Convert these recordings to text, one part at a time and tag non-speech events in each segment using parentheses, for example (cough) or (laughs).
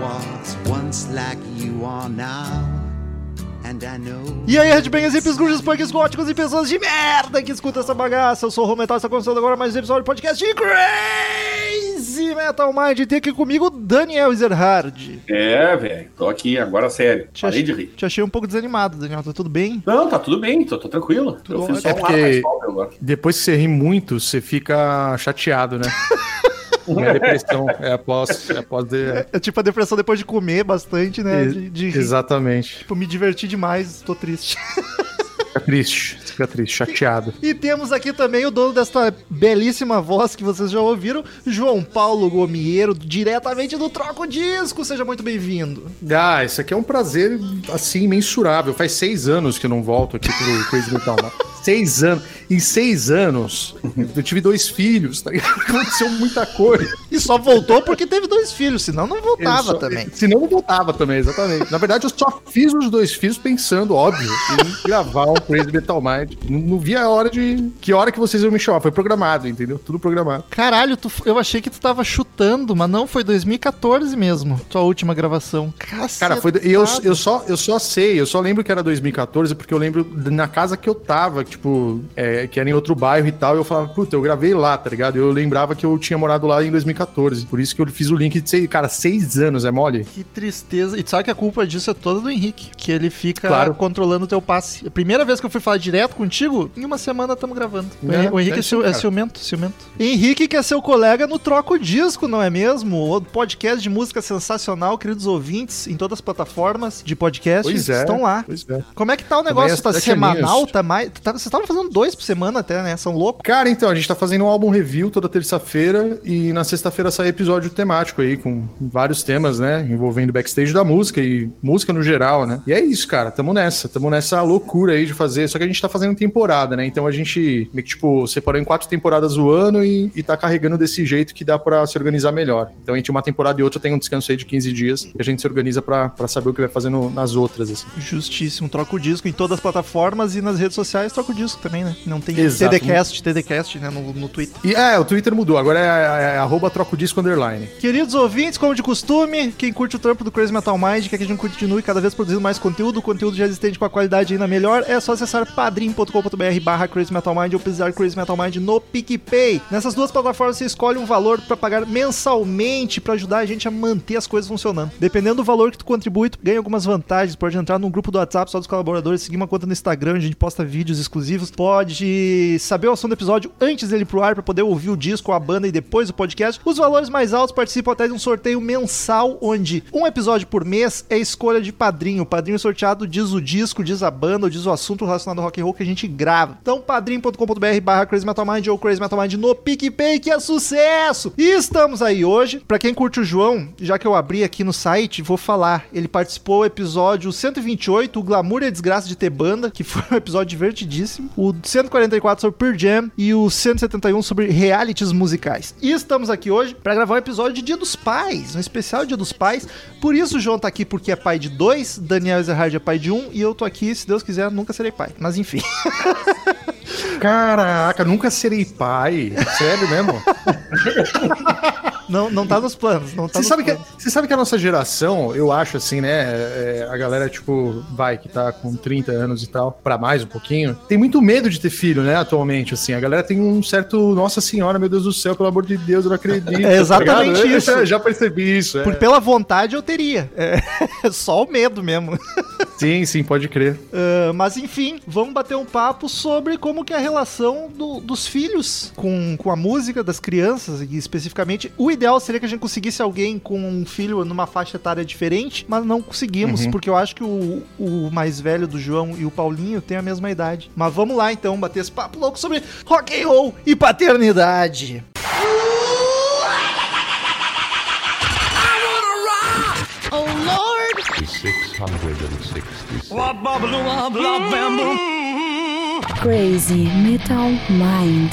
Was once like you are now. And I know. E aí, headbangers, hippies, grunges, punks, góticos e pessoas de merda que escutam essa bagaça. Eu sou o Rometal, está começando agora mais um episódio do podcast de Crazy Metal Mind. Tem aqui comigo Daniel Ezerhard. É, velho, tô aqui agora sério. Te Parei achei, de rir. te achei um pouco desanimado, Daniel. Tá tudo bem? Não, tá tudo bem, tô, tô tranquilo. eu bom. fiz só É um porque-. Depois que você ri muito, você fica chateado, né? (laughs) Não é depressão, é após, é após de... É tipo a depressão depois de comer bastante, né? De, de. Exatamente. Tipo, me diverti demais, tô triste. (laughs) Fica triste, fica triste, chateado. E temos aqui também o dono desta belíssima voz que vocês já ouviram, João Paulo Gomieiro, diretamente do Troco Disco. Seja muito bem-vindo. Ah, isso aqui é um prazer, assim, imensurável. Faz seis anos que eu não volto aqui pro (laughs) Crazy Metal. Seis anos. Em seis anos, eu tive dois filhos, tá ligado? Aconteceu muita coisa. E só voltou porque teve dois filhos, senão não voltava só- também. Senão não voltava também, exatamente. Na verdade, eu só fiz os dois filhos pensando, óbvio, em gravar um Crazy Metal Mind. Não, não vi a hora de. Que hora que vocês iam me chamar. Foi programado, entendeu? Tudo programado. Caralho, tu- eu achei que tu tava chutando, mas não, foi 2014 mesmo, tua última gravação. Caceta. Cara, foi. Eu, eu, só, eu só sei, eu só lembro que era 2014, porque eu lembro na casa que eu tava, tipo, é, que era em outro bairro e tal, e eu falava, puta, eu gravei lá, tá ligado? Eu lembrava que eu tinha morado lá em 2014. Por isso que eu fiz o link de sei, cara, seis anos, é mole? Que tristeza. E tu sabe que a culpa disso é toda do Henrique, que ele fica Claro. controlando o teu passe. A primeira vez que eu fui falar direto contigo, em uma semana estamos gravando. O É, Hen- o Henrique é, é ciu- sim, é ciumento, ciumento. Henrique que é seu colega no Troco Disco, não é mesmo? O podcast de música sensacional, queridos ouvintes, em todas as plataformas de podcast Pois é. estão lá. Pois é. Como é que tá o negócio? é Tá semanal? Tá mais... Tá, vocês estavam fazendo dois por semana até, né? São loucos. Cara, então, a gente tá fazendo um álbum review toda terça-feira e na sexta-feira sai episódio temático aí, com vários temas, né? Envolvendo backstage da música e música no geral, né? E é isso, cara, tamo nessa, tamo nessa loucura aí de fazer. Só que a gente tá fazendo temporada, né? Então a gente, meio que, tipo, separou em quatro temporadas o ano e, e tá carregando desse jeito que dá pra se organizar melhor. Então entre uma temporada e outra tem um descanso aí de 15 dias e a gente se organiza pra, pra saber o que vai fazer no- nas outras, assim. Justíssimo. Troca o disco em todas as plataformas e nas redes sociais troca o disco também, né? Não tem Exato. TDCast, TDCast, né? No, no Twitter. E é, o Twitter mudou, agora é, é, arroba troca o disco underline. Queridos ouvintes, como de costume, quem curte o trampo do Crazy Metal Mind, quer que a gente continue cada vez produzindo mais conteúdo, conteúdo já existente com a qualidade ainda melhor, é só acessar padrim.com.br barra Crazy Metal Mind ou pesquisar Crazy Metal Mind no PicPay. Nessas duas plataformas você escolhe um valor pra pagar mensalmente pra ajudar a gente a manter as coisas funcionando. Dependendo do valor que tu contribui, tu ganha algumas vantagens, pode entrar num grupo do WhatsApp só dos colaboradores, seguir uma conta no Instagram, a gente posta vídeos exclusivos, pode saber o assunto do episódio antes dele pro ar pra poder ouvir o disco, a banda e depois o podcast. Os valores mais altos participam até de um sorteio mensal, onde um episódio por mês é escolha de padrinho. O padrinho sorteado diz o disco, diz a banda, ou diz o assunto relacionado ao rock and roll que a gente grava. Então, padrim.com.br barra Crazy Metal Mind ou Crazy Metal Mind no PicPay, que é sucesso! E estamos aí hoje. Pra quem curte o João, já que eu abri aqui no site, vou falar. Ele participou do episódio 128, o Glamour e a Desgraça de ter banda, que (laughs) foi um episódio divertidíssimo. O 144 sobre Pearl Jam e o 171 sobre realities musicais. E estamos aqui hoje pra gravar um episódio de Dia dos Pais, um especial Dia dos Pais. Por isso o João tá aqui porque é pai de dois, Daniel Ezerhard é pai de um e eu tô aqui, se Deus quiser, nunca serei pai. Mas enfim. (laughs) Caraca, nunca serei pai. Sério mesmo? (laughs) Não, não tá nos planos, não tá Você sabe, que, planos. você sabe que a nossa geração, eu acho assim, né? é, a galera, tipo, vai, que tá com 30 anos e tal, pra mais um pouquinho, tem muito medo de ter filho, né, atualmente, assim. A galera tem um certo, nossa senhora, meu Deus do céu, pelo amor de Deus, eu não acredito. (laughs) É exatamente tá ligado? Eu isso. Já, percebi isso. é. Por, pela vontade eu teria. É só o medo mesmo. Sim, sim, pode crer. Ah, mas enfim, vamos bater um papo sobre como que é a relação do- dos filhos com, com a música das crianças, e especificamente. O ideal seria que a gente conseguisse alguém com um filho numa faixa etária diferente, mas não conseguimos, Uhum. porque eu acho que o, o mais velho do João e o Paulinho têm a mesma idade. Mas vamos lá então, bater esse papo louco sobre rock and roll e paternidade. Oh 666. Crazy Metal Mind.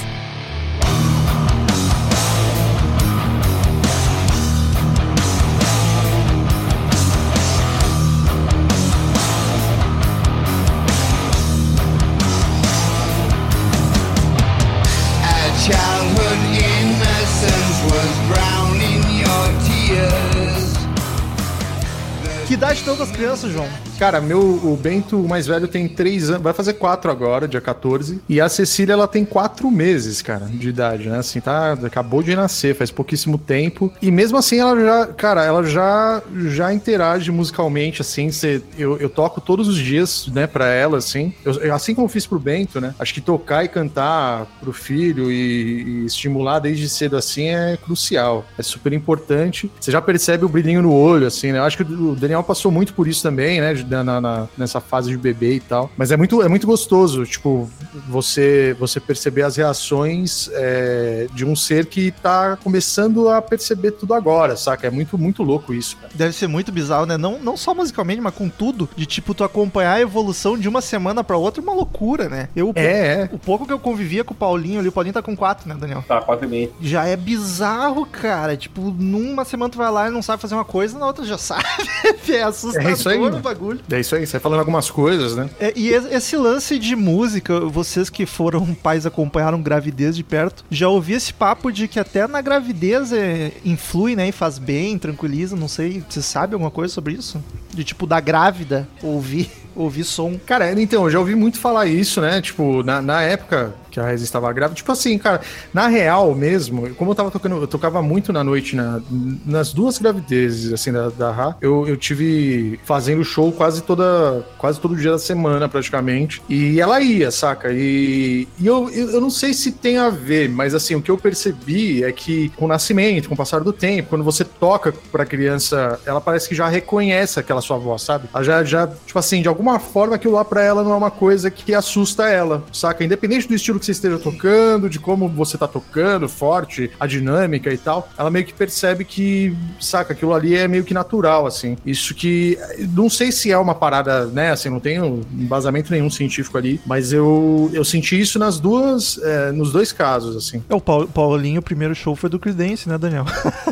Que idade estão as crianças, João? Cara, meu, o Bento, o mais velho, tem três anos, vai fazer quatro agora, dia 14. E a Cecília, ela tem quatro meses, cara, de idade, né? Assim, tá, acabou de nascer, faz pouquíssimo tempo. E mesmo assim, ela já, cara, ela já, já interage musicalmente, assim. Cê, eu, eu toco todos os dias, né, pra ela, assim. Eu- assim como eu fiz pro Bento, né? Acho que tocar e cantar pro filho e, e estimular desde cedo, assim, é crucial. É super importante. Você já percebe o brilhinho no olho, assim, né? Eu acho que o Daniel passou muito por isso também, né? na- na- nessa fase de bebê e tal. Mas é muito, é muito gostoso, tipo, você, você perceber as reações é, de um ser que tá começando a perceber tudo agora, saca? É muito, muito louco isso, cara. Deve ser muito bizarro, né? Não, não só musicalmente, mas com tudo. De tipo, tu acompanhar a evolução de uma semana pra outra é uma loucura, né? Eu, É, é. O pouco que eu convivia com o Paulinho ali, o Paulinho tá com quatro, né, Daniel? Tá, quatro e meio. Já é bizarro, cara. Tipo, numa semana tu vai lá e não sabe fazer uma coisa, na outra já sabe. (laughs) é assustador É isso aí, o bagulho. É isso aí, você falando algumas coisas, né? É, e es- esse lance de música, vocês que foram (laughs) pais acompanharam gravidez de perto, já ouvi esse papo de que até na gravidez é, influi, né? E faz bem, tranquiliza, não sei. Você sabe alguma coisa sobre isso? De tipo, da grávida ouvir, (laughs) ouvir som. Cara, então, eu já ouvi muito falar isso, né? Tipo, na, na época que a Reza estava grávida, tipo assim, cara, na real mesmo, como eu tava tocando, eu tocava muito na noite, na, nas duas gravidezes, assim, da, da Ra, eu, eu tive fazendo show quase toda, quase todo dia da semana, praticamente, e ela ia, saca? E, e eu, eu, eu não sei se tem a ver, mas assim, o que eu percebi é que com o nascimento, com o passar do tempo, quando você toca pra criança, ela parece que já reconhece aquela sua voz, sabe? Ela já, já tipo assim, de alguma forma aquilo lá pra ela não é uma coisa que assusta ela, saca? Independente do estilo que você esteja tocando, de como você tá tocando, forte, a dinâmica e tal, ela meio que percebe que, saca, aquilo ali é meio que natural, assim. Isso que, não sei se é uma parada, né, assim, não tenho embasamento nenhum científico ali, mas eu, eu senti isso nas duas, é, nos dois casos, assim. É, o Paul- Paulinho, o primeiro show foi do Creedence, né, Daniel?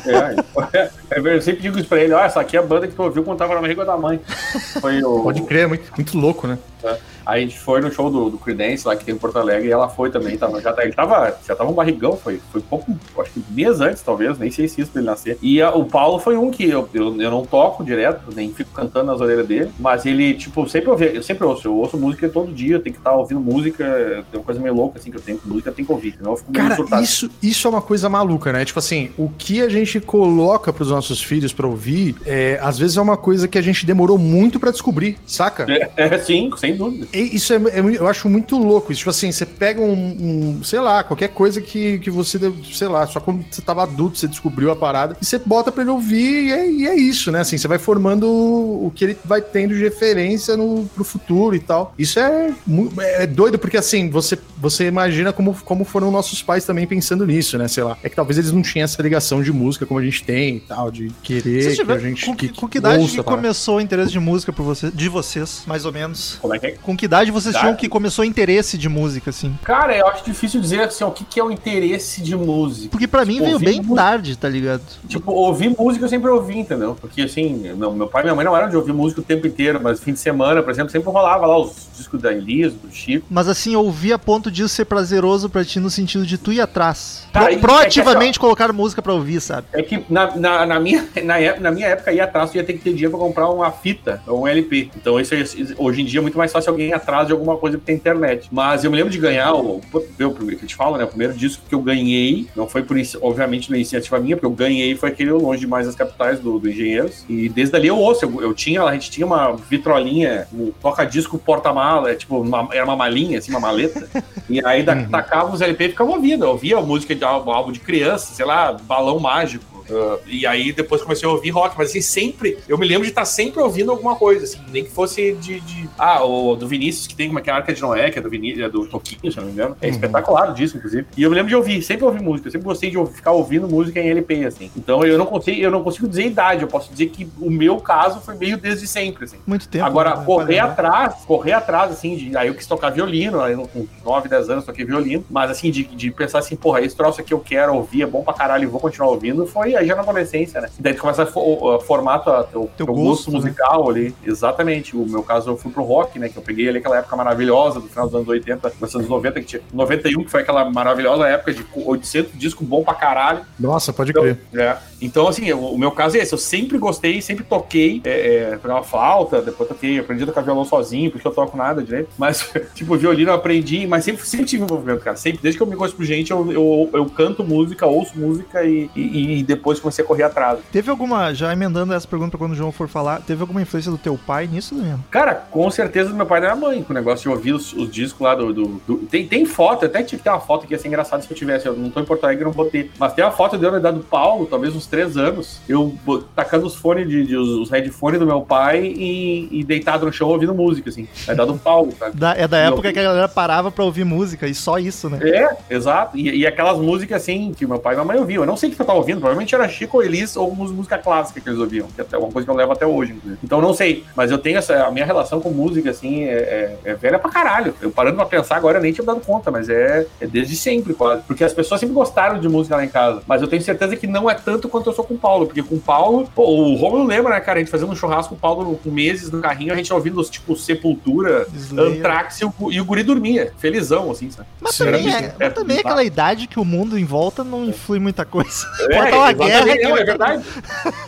É, é, eu sempre digo isso pra ele, ó, essa aqui é a banda que tu ouviu quando tava na barriga da mãe. Foi o. Pode crer, é muito, muito louco, né? Aí a gente foi no show do, do Creedence lá que tem em Porto Alegre e ela foi também. Tava, já, tá- ele tava, já tava um barrigão, foi, foi pouco, acho que mês antes, talvez, nem sei se isso pra ele nascer. E a- o Paulo foi um que eu, eu, eu não toco direto, nem fico cantando nas orelhas dele, mas ele, tipo, sempre ouvi, eu sempre ouço, eu ouço música todo dia, eu tenho que estar ouvindo música, tem uma coisa meio louca assim que eu tenho música, eu tenho que ouvir, senão eu fico Cara, surtado. isso, isso é uma coisa maluca, né? Tipo assim, o que a gente coloca pros nossos filhos pra ouvir, é, às vezes é uma coisa que a gente demorou muito pra descobrir, saca? É, é, sim, sem dúvida. Isso é, é eu acho muito louco. Isso, tipo assim, você pega um, um, sei lá, qualquer coisa que, que você, sei lá, só quando você tava adulto, você descobriu a parada, e você bota pra ele ouvir, e é, e é isso, né? Assim, você vai formando o, que ele vai tendo de referência no, pro futuro e tal. Isso é, é doido, porque assim, você, você imagina como, como foram nossos pais também pensando nisso, né? Sei lá. É que talvez eles não tinham essa ligação de música como a gente tem e tal, de querer Vocês que a gente. com, que, com que idade ouça que começou o interesse de música por você, de vocês, mais ou menos? Como é que é? Com que idade vocês Idade? tinham que começou interesse de música, assim? Cara, eu acho difícil dizer assim, o que, que é o interesse de música. Porque pra mim Tipo, veio ouvir bem música. tarde, tá ligado? Tipo, ouvir música eu sempre ouvi, entendeu? Porque assim, meu, meu pai e minha mãe não eram de ouvir música o tempo inteiro, mas fim de semana, por exemplo, sempre rolava lá os discos da Elis, do Chico. Mas assim, ouvir a ponto disso ser prazeroso pra ti no sentido de tu ir atrás. Tá, Pro- e- proativamente colocar música pra ouvir, sabe? É que na, na, na minha, (laughs) na, época, na minha época, ir atrás, tu ia ter que ter dinheiro pra comprar uma fita ou um LP. Então, isso hoje em dia é muito mais fácil alguém ir atrás de alguma coisa que tem internet. Mas eu me lembro de ganhar o. Eu, primeiro que eu te falo, né? O primeiro disco que eu ganhei, não foi por isso, obviamente, na iniciativa minha, porque eu ganhei foi aquele Longe Demais das Capitais do, do Engenheiros. E desde ali eu ouço. Eu, eu tinha, a gente tinha uma vitrolinha, um toca-disco porta-mala, é tipo, uma- era uma malinha, assim, uma maleta. E aí da, tacava os LP e ficava ouvindo. Eu ouvia música de álbum de criança, sei lá, balão mágico. Uh, e aí depois comecei a ouvir rock, mas assim, sempre, eu me lembro de estar sempre ouvindo alguma coisa, assim, nem que fosse de, de ah, o do Vinícius, que tem uma que é a Arca de Noé, que é do Vinícius, é do Toquinho, se eu não me engano. É espetacular o disco, inclusive. E eu me lembro de ouvir, sempre ouvi música, eu sempre gostei de ouvir- ficar ouvindo música em LP, assim. Então eu não consigo, eu não consigo dizer idade, eu posso dizer que o meu caso foi meio desde sempre, assim. Muito tempo. Agora, né, correr pra lembrar. atrás, correr atrás, assim, de, aí eu quis tocar violino, aí eu, com 9, 10 anos toquei violino, mas assim, de, de pensar assim, porra, esse troço aqui eu quero ouvir, é bom pra caralho e vou continuar ouvindo, foi já na adolescência, né? E daí tu começa a fo- a formar tua- teu, Teu teu gosto, gosto, né? musical ali. Exatamente. O meu caso, eu fui pro rock, né? Que eu peguei ali aquela época maravilhosa do final dos anos 80, dos anos 90, que tinha 91, que foi aquela maravilhosa época de 800 discos bom pra caralho. Nossa, pode Então, crer. é. Então, assim, o, o meu caso é esse. Eu sempre gostei, sempre toquei. É, é, tocava flauta, depois toquei, aprendi a tocar violão sozinho, porque eu toco nada direito. Mas, (laughs) tipo, violino eu aprendi, mas sempre, sempre tive envolvimento, cara. Sempre, desde que eu me conheço por gente, eu, eu, eu canto música, ouço música e, e, e depois comecei a correr atrás. Teve alguma, já emendando essa pergunta pra quando o João for falar, teve alguma influência do teu pai nisso, Daniel? Cara, com certeza do meu pai e da minha mãe, com o negócio de ouvir os, os discos lá do. do- do- Tem, tem foto, eu até tinha que ter uma foto que ia ser engraçado se eu tivesse. Eu não tô em Porto Alegre, não vou ter. Mas tem uma foto de eu na idade do Paulo, talvez uns três anos. Eu tacando os fones de, de- os, os headphones do meu pai e, e deitado no chão ouvindo música, assim. Na idade do Paulo, sabe? Da- é da Não. época que a galera parava pra ouvir música e só isso, né? É, exato. E, e aquelas músicas assim que meu pai e minha mãe ouviam. Eu não sei o que eu tava ouvindo, provavelmente era Chico ou Elis ou música clássica que eles ouviam, que é até uma coisa que eu levo até hoje, inclusive. Então não sei, mas eu tenho essa. A minha relação com música, assim, é, é- é velha pra caralho. Eu parando pra pensar agora, eu nem tinha dado conta, mas é, é desde sempre, quase. Porque as pessoas sempre gostaram de música lá em casa. Mas eu tenho certeza que não é tanto quanto eu sou com o Paulo, porque com o Paulo, pô, o Romulo lembra, né, cara? A gente fazendo um churrasco, o Paulo com meses no carrinho, a gente ouvindo os tipo Sepultura, Slayer. Anthrax e o, e o guri dormia, felizão, assim, sabe? Mas Sim. também, é, mas também é era aquela idade que o mundo em volta não influi muita coisa. É, (laughs) Pode dar uma guerra não, é verdade.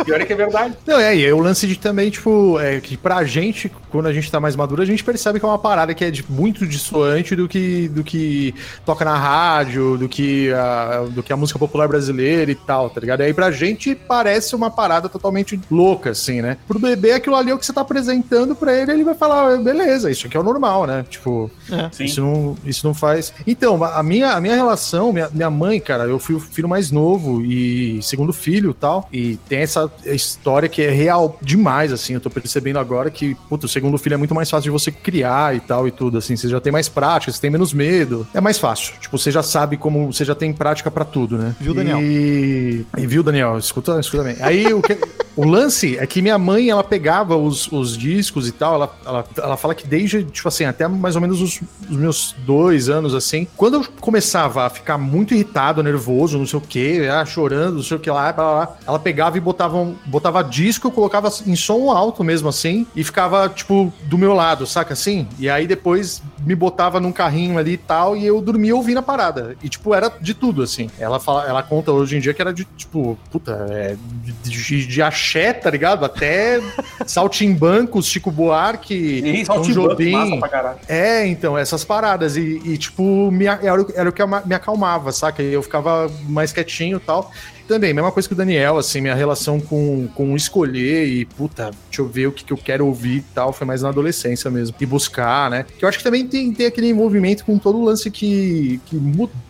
Pior é que é verdade. Não, é, e aí o lance de também, tipo, é que pra gente, quando a gente tá mais maduro, a gente percebe que é uma parada que é de- muito dissoante do que, do que toca na rádio, do que, a, do que a música popular brasileira e tal, tá ligado? E aí pra gente parece uma parada totalmente louca, assim, né? Pro bebê, aquilo ali é o que você tá apresentando pra ele, ele vai falar, "Ah, beleza, isso aqui é o normal, né? Tipo, Sim. isso não, isso não faz. Então, a minha, a minha relação, minha, minha mãe, cara, eu fui o filho mais novo e segundo filho e tal. E tem essa história que é real demais, assim. Eu tô percebendo agora que, puta, o segundo filho é muito mais fácil de você criar e tal e tudo, assim. Você já tem mais prática, você tem menos medo. É mais fácil. Tipo, você já sabe como. Você já tem prática pra tudo, né? Viu, Daniel? E, e viu, Daniel? Escuta, escuta bem. Aí o que. O lance é que minha mãe, ela pegava os, os discos e tal, ela, ela, ela fala que desde, tipo assim, até mais ou menos os, os meus dois anos, assim, quando eu começava a ficar muito irritado, nervoso, não sei o que, ah, chorando, não sei o que lá, blá, blá, ela pegava e botava, botava disco, eu colocava em som alto mesmo, assim, e ficava, tipo, do meu lado, saca assim? E aí depois me botava num carrinho ali e tal, e eu dormia ouvindo a parada. E, tipo, era de tudo, assim. Ela, fala, ela conta hoje em dia que era de, tipo, puta, é, de, de, de axé, tá ligado? Até Saltimbancos, Chico Buarque, E Tom Jobim. É, então, essas paradas. E, e, tipo, me, era, o- era o que me acalmava, saca? Eu ficava mais quietinho e tal. Também, mesma coisa que o Daniel, assim, minha relação com, com escolher e, puta, deixa eu ver o que, que eu quero ouvir e tal, foi mais na adolescência mesmo. E buscar, né? Que eu acho que também tem, tem aquele envolvimento com todo o lance que, que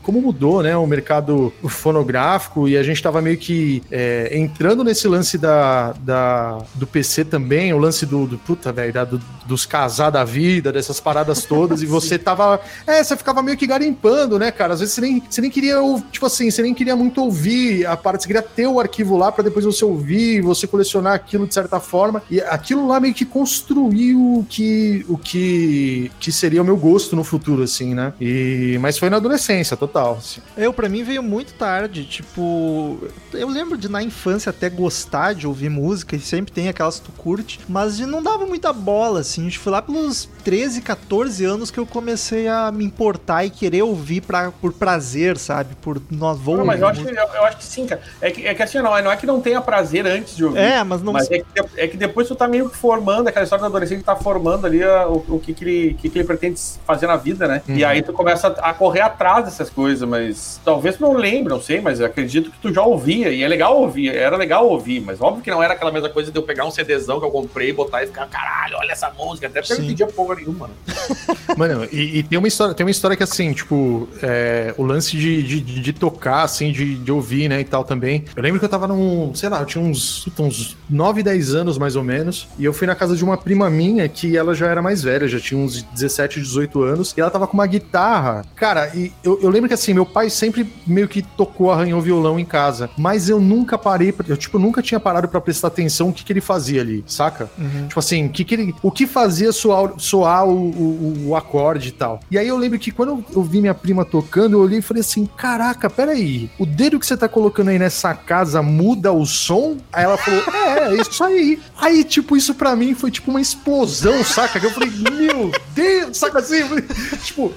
como mudou, né? O mercado fonográfico e a gente tava meio que é, entrando nesse lance da, da, do PC também, o lance do, do puta, velho, do- dos casar da vida, dessas paradas todas, e (laughs) você tava. É, você ficava meio que garimpando, né, cara? Às vezes você nem, você nem queria, tipo assim, você nem queria muito ouvir a parte, você queria ter o arquivo lá pra depois você ouvir, você colecionar aquilo de certa forma, e aquilo lá meio que construiu o que, o que, que seria o meu gosto no futuro, assim, né? E, mas foi na adolescência, total. assim. Eu, pra mim, veio muito tarde. Tipo, eu lembro de na infância até gostar de ouvir música, e sempre tem aquelas que tu curte, mas não dava muita bola, assim. Foi lá pelos 13, 14 anos que eu comecei a me importar e querer ouvir pra, por prazer, sabe? Por nós vou Não, mas eu acho, que, eu, eu acho que sim, cara. É que, é que assim, não, não é que não tenha prazer antes de ouvir. É, mas não Mas é que, é que depois tu tá meio que formando, aquela história do adolescente tá formando ali a- o, o que, que, ele, que, que ele pretende fazer na vida, né? E aí tu começa a correr atrás dessas coisas, mas talvez tu não lembre, não sei, mas eu acredito que tu já ouvia, e é legal ouvir, era legal ouvir, mas óbvio que não era aquela mesma coisa de eu pegar um CDzão que eu comprei, botar e ficar, caralho, olha essa música, até porque eu não entendia porra nenhuma. né? (laughs) Mano, e, e tem uma história, tem uma história que assim, tipo, é, o lance de, de, de- de tocar, assim, de, de ouvir, né, e tal também. Eu lembro que eu tava num, sei lá, eu tinha uns, uns 9, 10 anos mais ou menos, e eu fui na casa de uma prima minha que ela já era mais velha, já tinha uns 17, 18 anos, e ela tava com uma guitarra. Cara, e eu, eu lembro que assim, meu pai sempre meio que tocou, arranhou violão em casa, mas eu nunca parei, eu tipo, nunca tinha parado pra prestar atenção o que, que ele fazia ali, saca? Tipo assim, o que, que ele, o que fazia soar, soar o, o, o acorde e tal. E aí eu lembro que quando eu, eu vi minha prima tocando, eu olhei e falei assim: caraca, peraí, o dedo que você tá colocando nessa casa muda o som? Aí ela falou: é, é isso aí. Aí, tipo, isso pra mim foi tipo uma explosão, saca? Que eu falei: meu Deus, saca assim? Falei, tipo,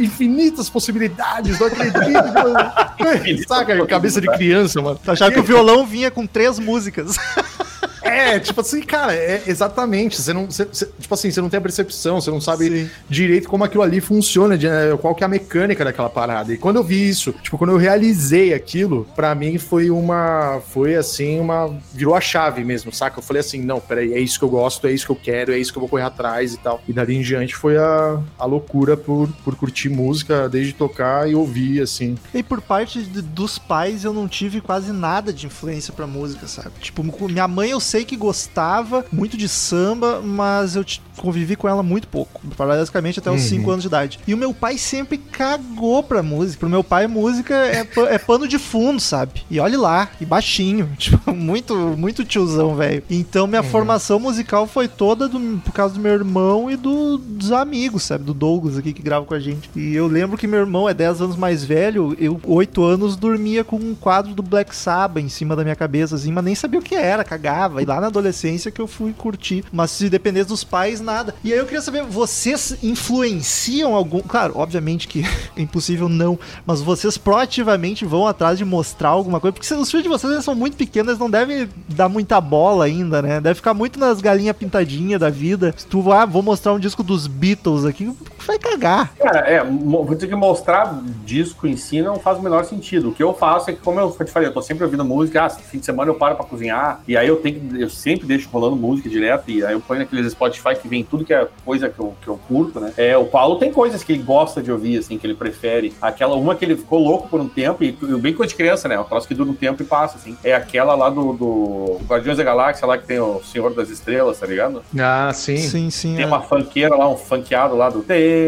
infinitas possibilidades, não acredito. (laughs) saca? Cabeça de criança, mano. Achava que o violão vinha com três músicas. (laughs) É, tipo assim, cara, é exatamente. Você não, você- você- tipo assim, você não tem a percepção, você não sabe direito como aquilo ali funciona, de, eh, qual que é a mecânica daquela parada. E quando eu vi isso, tipo, quando eu realizei aquilo, pra mim foi uma, foi assim, uma, virou a chave mesmo, saca? Eu falei assim, não, peraí, é isso que eu gosto, é isso que eu quero, é isso que eu vou correr atrás e tal. E dali em diante foi a, a loucura por, por curtir música, desde tocar e ouvir, assim. E por parte de- dos pais, eu não tive quase nada de influência pra música, sabe? Tipo, minha mãe eu sei que gostava muito de samba, mas eu convivi com ela muito pouco. Basicamente até os 5 anos de idade. E o meu pai sempre cagou pra música. Pro meu pai, música é, é pano de fundo, sabe? E olhe lá, e baixinho. (laughs) Tipo, muito, muito tiozão, velho. Então minha formação musical foi toda do- por causa do meu irmão e do- dos amigos, sabe? Do Douglas aqui que grava com a gente. E eu lembro que meu irmão é 10 anos mais velho, eu, 8 anos, dormia com um quadro do Black Sabbath em cima da minha cabeça, assim, mas nem sabia o que era, cagava. E lá na adolescência que eu fui curtir. Mas se dependesse dos pais, nada. E aí eu queria saber, vocês influenciam algum. Claro, obviamente que (laughs) é impossível não, mas vocês proativamente vão atrás de mostrar alguma coisa, porque os filhos de vocês são muito pequenos, não devem dar muita bola ainda, né? Deve ficar muito nas galinhas pintadinhas da vida. Se tu, ah, vou mostrar um disco dos Beatles aqui, vai cagar. Cara, é, vou dizer que mostrar disco em si não faz o menor sentido. O que eu faço é que, como eu te falei, eu tô sempre ouvindo música, ah, fim de semana eu paro pra cozinhar, e aí eu tenho que, eu sempre deixo rolando música direto, e aí eu ponho naqueles Spotify que vem tudo que é coisa que eu, que eu curto, né? É, o Paulo tem coisas que ele gosta de ouvir, assim, que ele prefere. Aquela, uma que ele ficou louco por um tempo, e bem coisa de criança, né? Um troço que dura um tempo e passa, assim. É aquela lá do, do Guardiões da Galáxia, lá que tem o Senhor das Estrelas, tá ligado? Ah, sim. Sim, sim. Tem é. uma funkeira lá, um funkeado lá do. tererê,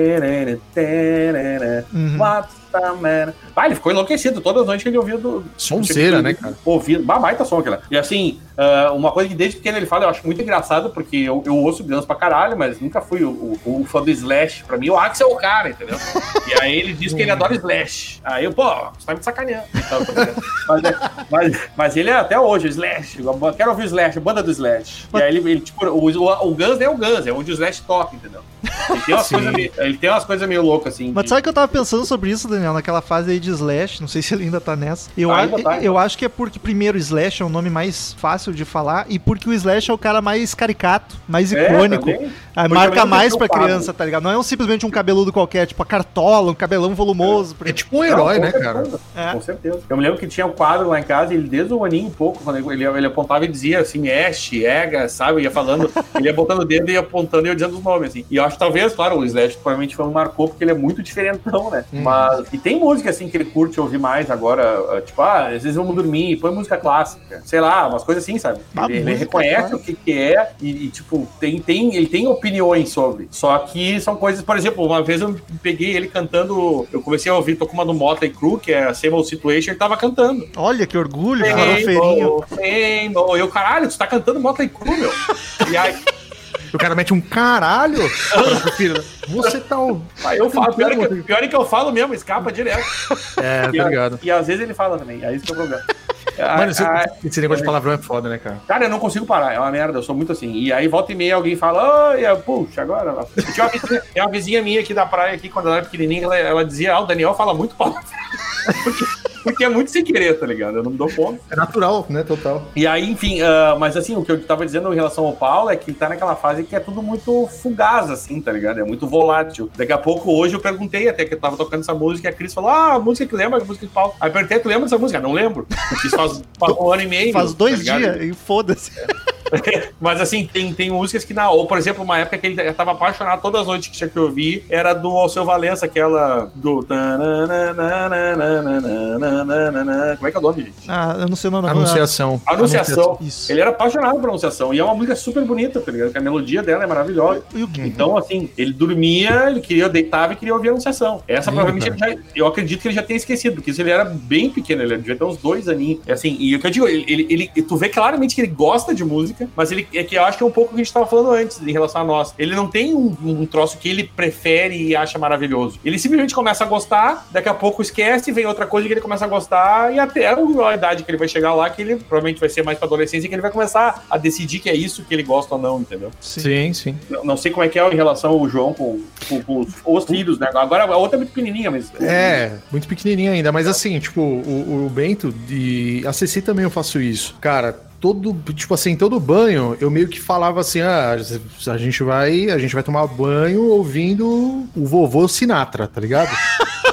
Uhum. What's the matter? Ah, ele ficou enlouquecido todas as noites que ele ouvia do. Sonzeira, né, cara? Ouvindo. Bah, baita som aquela. E assim, ah, uma coisa que desde pequeno ele fala, eu acho muito engraçado, porque eu, eu ouço Guns pra caralho, mas nunca fui o, o- o fã do Slash. Pra mim, o Axel é o cara, entendeu? (laughs) e aí ele diz que ele adora Slash. Aí eu, pô, você tá me sacaneando. Então, (laughs) mas, mas, mas ele é até hoje, o Slash. Eu quero ouvir o Slash, a banda do Slash. E aí ele, ele, tipo, o, o, o Guns é o Guns, é onde o Slash toca, entendeu? Ele tem umas (laughs) coisas meio, ele tem umas coisas meio loucas, assim. Mas de- sabe que eu tava pensando sobre isso, Daniel, naquela fase aí de Slash, não sei se ele ainda tá nessa. Eu, Tá, a- ainda tá, ainda eu acho que é porque, primeiro, Slash é o nome mais fácil de falar e porque o Slash é o cara mais caricato, mais É, icônico. Porque marca mais pra criança, tá ligado? Não é um, simplesmente um cabeludo qualquer, tipo a cartola, um cabelão volumoso. É tipo um herói, Não, né, com cara? certeza, É. Com certeza. Eu me lembro que tinha um quadro lá em casa, e ele desde um aninho e pouco, quando ele, ele apontava e dizia assim, Ash, Ega, sabe? Ia falando, (laughs) ele ia botando o dedo e ia apontando e eu dizendo os nomes, assim. E eu acho que talvez, claro, o Slash provavelmente foi um marcou, porque ele é muito diferentão, né? Uhum. Mas. E tem música assim que ele curte ouvir mais agora, ah, tipo, ah, às vezes vamos dormir, põe música clássica. Sei lá, umas coisas assim, sabe? Ele, ele reconhece clássica. o que, que é e, e, tipo, tem, tem, ele tem opiniões sobre. Só que são coisas, por exemplo, uma vez eu peguei ele cantando, eu comecei a ouvir, tô com uma do Motley Crue, que é a Same Situation, ele tava cantando. Olha que orgulho. Rainbow, Rainbow. Eu, caralho, tu tá cantando Motley Crue, meu. (laughs) E aí, O cara mete um caralho. pro filho. Você tá. aí eu falo, pior é, que, pior é que eu falo mesmo, escapa direto. É, E, tá ligado. e às vezes ele fala também, é isso que é o problema. Ah, (laughs) Mano, esse, ah, esse negócio de palavrão é foda, né, cara? Cara, eu não consigo parar, é uma merda, eu sou muito assim. E aí volta e meia alguém fala, oi, eu, puxa, agora. Tinha uma vizinha, (laughs) uma vizinha minha aqui da praia, aqui, quando ela era pequenininha, ela, ela dizia, ah, o Daniel fala muito palavrão. (laughs) porque, é muito sem querer, tá ligado? Eu não me dou conta. É natural, né? Total. E aí, enfim, ah, mas assim, o que eu tava dizendo em relação ao Paulo é que ele tá naquela fase que é tudo muito fugaz, assim, tá ligado? É muito volátil. Daqui a pouco, hoje, eu perguntei até que eu tava tocando essa música e a Cris falou: Ah, a música que lembra, a música de Paulo. Aí eu perguntei, tu lembra dessa música? Não lembro. Porque isso faz, faz um ano e meio. Faz dois tá dias e foda-se. (laughs) Mas assim, tem, tem músicas que na. Ou, por exemplo, uma época que ele tava apaixonado todas as noites que tinha que ouvir, era do Alceu Valença, aquela do. Como é que é o nome, gente? Ah, eu não sei o nome. Anunciação. Anunciação. Isso. Ele era apaixonado por Anunciação. E é uma música super bonita, tá ligado? Que a melodia dela é maravilhosa. E? Então, assim, ele dormia, ele queria, deitava e queria ouvir a Anunciação. Essa Ih, provavelmente ele já, eu acredito que ele já tenha esquecido, porque isso ele era bem pequeno, ele devia ter uns dois aninhos. Assim, e o que eu digo, ele, ele, ele- tu vê claramente que ele gosta de música, mas ele é que eu acho que é um pouco o que a gente tava falando antes em relação a nós. Ele não tem um, um troço que ele prefere e acha maravilhoso. Ele simplesmente começa a gostar, daqui a pouco esquece, vem outra coisa que ele começa a gostar, e até a idade que ele vai chegar lá, que ele provavelmente vai ser mais pra adolescência, que ele vai começar a decidir que é isso que ele gosta ou não, entendeu? Sim, sim. Não, não sei como é que é em relação ao João com, com- com os, os filhos, né? Agora a outra é muito pequenininha, mas. É, muito pequenininho ainda, mas assim, tipo, o, o Bento de a Ceci também eu faço isso. Cara, todo, tipo assim, todo banho, eu meio que falava assim, ah, a gente vai, a gente vai tomar banho ouvindo o vovô Sinatra, tá ligado? (laughs)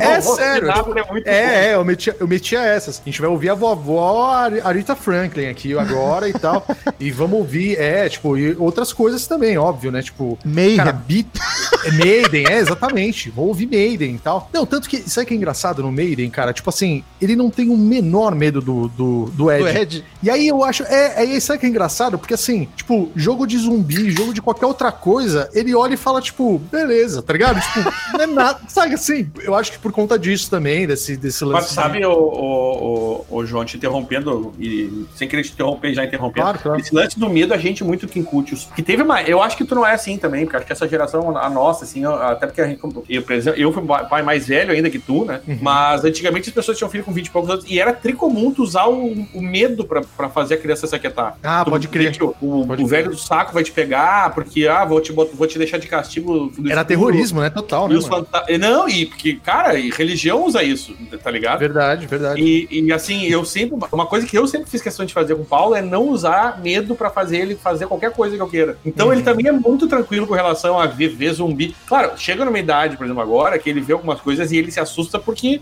É sério. Sinatra é. É, é, eu metia, eu metia essas. A gente vai ouvir a vovó Ari- Aretha Franklin aqui agora e tal. (laughs) e vamos ouvir, é, tipo, e outras coisas também, óbvio, né? Tipo, Mayhem. cara, beat, é Maiden, é, exatamente. Vou ouvir Maiden e tal. Não, tanto que, sabe o que é engraçado no Maiden, cara? Tipo assim, ele não tem o menor medo do, do, do Ed. Do Ed. E aí eu acho, é, é, sabe o que é engraçado? Porque assim, tipo, jogo de zumbi, jogo de qualquer outra coisa, ele olha e fala, tipo, beleza, tá ligado? Tipo, não é nada, sabe assim? Eu acho que por conta disso também, desse, desse lance. Mas sabe, o, o, o, o João, te interrompendo, e sem querer te interromper, já interrompendo. Claro, claro. Esse lance do medo, a gente muito que incute. os- Que teve uma. Eu acho que tu não é assim também, porque acho que essa geração, a nossa, assim, eu- até porque a gente. Eu, por exemplo, eu fui um pai mais velho ainda que tu, né? Uhum. Mas antigamente as pessoas tinham filho com 20 e poucos anos, e era tricomum tu usar o, o medo pra, pra fazer a criança se aquietar. Ah, Tu pode crer. que O, o- Pode o velho do saco vai te pegar, porque, ah, vou te, vou te deixar de castigo. Era escuro. terrorismo, né? Total, E né? fanta- Não, e porque, cara, e religião usa isso, tá ligado? Verdade, verdade. E, e, assim, eu sempre. Uma coisa que eu sempre fiz questão de fazer com o Paulo é não usar medo pra fazer ele fazer qualquer coisa que eu queira. Então ele também é muito tranquilo com relação a ver, ver zumbi. Claro, chega numa idade, por exemplo, agora, que ele vê algumas coisas e ele se assusta porque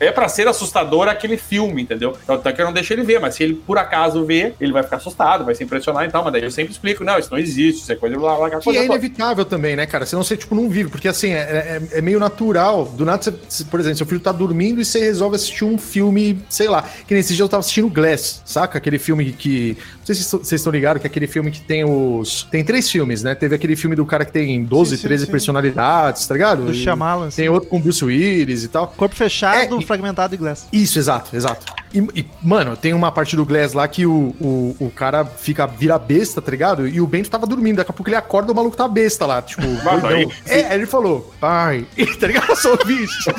é pra ser assustador aquele filme, entendeu? Então até que eu não deixo ele ver, mas se ele por acaso ver, ele vai ficar assustado, vai se impressionar e tal. Mas daí eu sempre explico: não, isso não existe, isso é coisa blá blá, Que coisa é toda. inevitável também, né, cara? Senão você, tipo, não vive. Porque, assim, é, é- é meio natural. Do nada, você, por exemplo, seu filho tá dormindo e você resolve assistir um filme, sei lá. Que nesse dia eu tava assistindo Glass, saca? Aquele filme que... Não sei se vocês estão ligados, que é aquele filme que tem os... Tem três filmes, né? Teve aquele filme do cara que tem 12, Sim, sim, 13 sim. Personalidades, tá ligado? Do Shyamalan, assim. Tem outro com Bruce Willis e tal. Corpo fechado, É, fragmentado e glass. Isso, exato, exato. E, e, mano, tem uma parte do Glass lá que o, o, o cara fica, vira besta, tá ligado? E o Bento tava dormindo, daqui a pouco ele acorda, o maluco tá besta lá, tipo, (laughs) doidão. aí- É, aí ele falou, pai, e, (laughs) tá ligado? Eu só ouvi isso.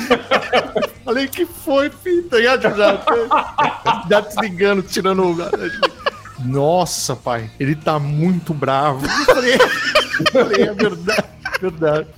Falei, que foi, filho, tá ligado? Já, já desligando, tirando o... Nossa, pai, ele tá muito bravo. (laughs) Eu falei, eu falei, é verdade, verdade,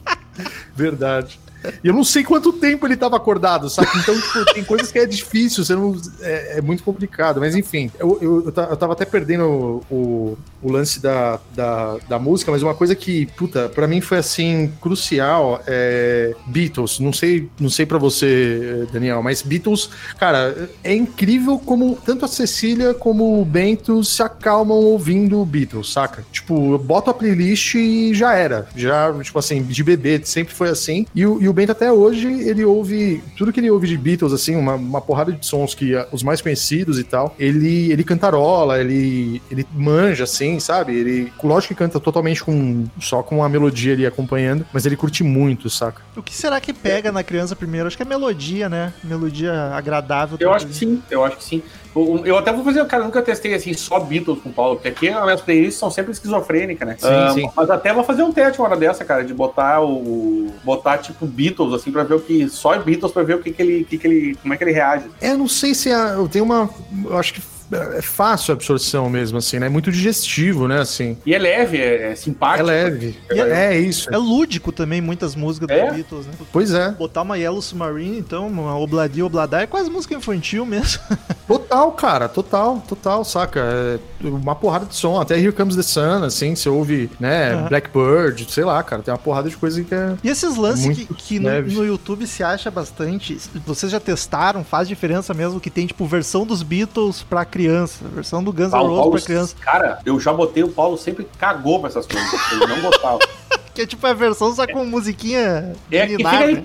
verdade. E eu não sei quanto tempo ele tava acordado, sabe? Então, tipo, tem coisas que é difícil, você não, é, é muito complicado. Mas enfim, eu, eu, eu ta- eu tava até perdendo o, o, lance da, da, da música, mas uma coisa que, puta, pra mim foi assim, crucial é Beatles. Não sei, não sei para você, Daniel, mas Beatles, cara, é incrível como tanto a Cecília como o Bento se acalmam ouvindo Beatles, saca? Tipo, eu boto a playlist e já era. Já, tipo assim, de bebê, sempre foi assim. E e o Bento até hoje, ele ouve tudo que ele ouve de Beatles, assim, uma, uma porrada de sons que ah, os mais conhecidos e tal. Ele, ele cantarola, ele, ele manja, assim, sabe? Ele, lógico que canta totalmente com só com a melodia ali acompanhando, mas ele curte muito, saca? O que será que pega na criança primeiro? Acho que é melodia, né? Melodia agradável. Eu acho que sim, eu acho que sim. Eu, até vou fazer, cara, eu nunca testei assim só Beatles com o Paulo, porque aqui as minhas playlists são sempre esquizofrênicas, né? Sim, Ah, sim. Mas até vou fazer um teste uma hora dessa, cara, de botar o. botar tipo Beatles, assim, pra ver o que. Só Beatles pra ver o que, que ele. Que que ele como é que ele reage. É, eu não sei se é, eu tenho uma, eu acho que é fácil a absorção mesmo, assim, né? É muito digestivo, né, assim. E é leve, é, é É simpático. leve. E é- É isso. É lúdico também, muitas músicas É? dos Beatles, né? Pois é. Botar uma Yellow Submarine, então, uma Obladi Obladá, é quase música infantil mesmo. (laughs) Total, cara, total, total, saca? É uma porrada de som, até Here Comes the Sun, assim, você ouve, né. Blackbird, sei lá, cara, tem uma porrada de coisa que é... E esses lances que, que no, no YouTube se acha bastante, vocês já testaram, faz diferença mesmo que tem, tipo, versão dos Beatles pra criança, versão do Guns N' Roses pra criança, cara, eu já botei o Paulo sempre cagou pra essas coisas. Ele não gostava. (laughs) que é tipo a versão só com musiquinha É que? Tim,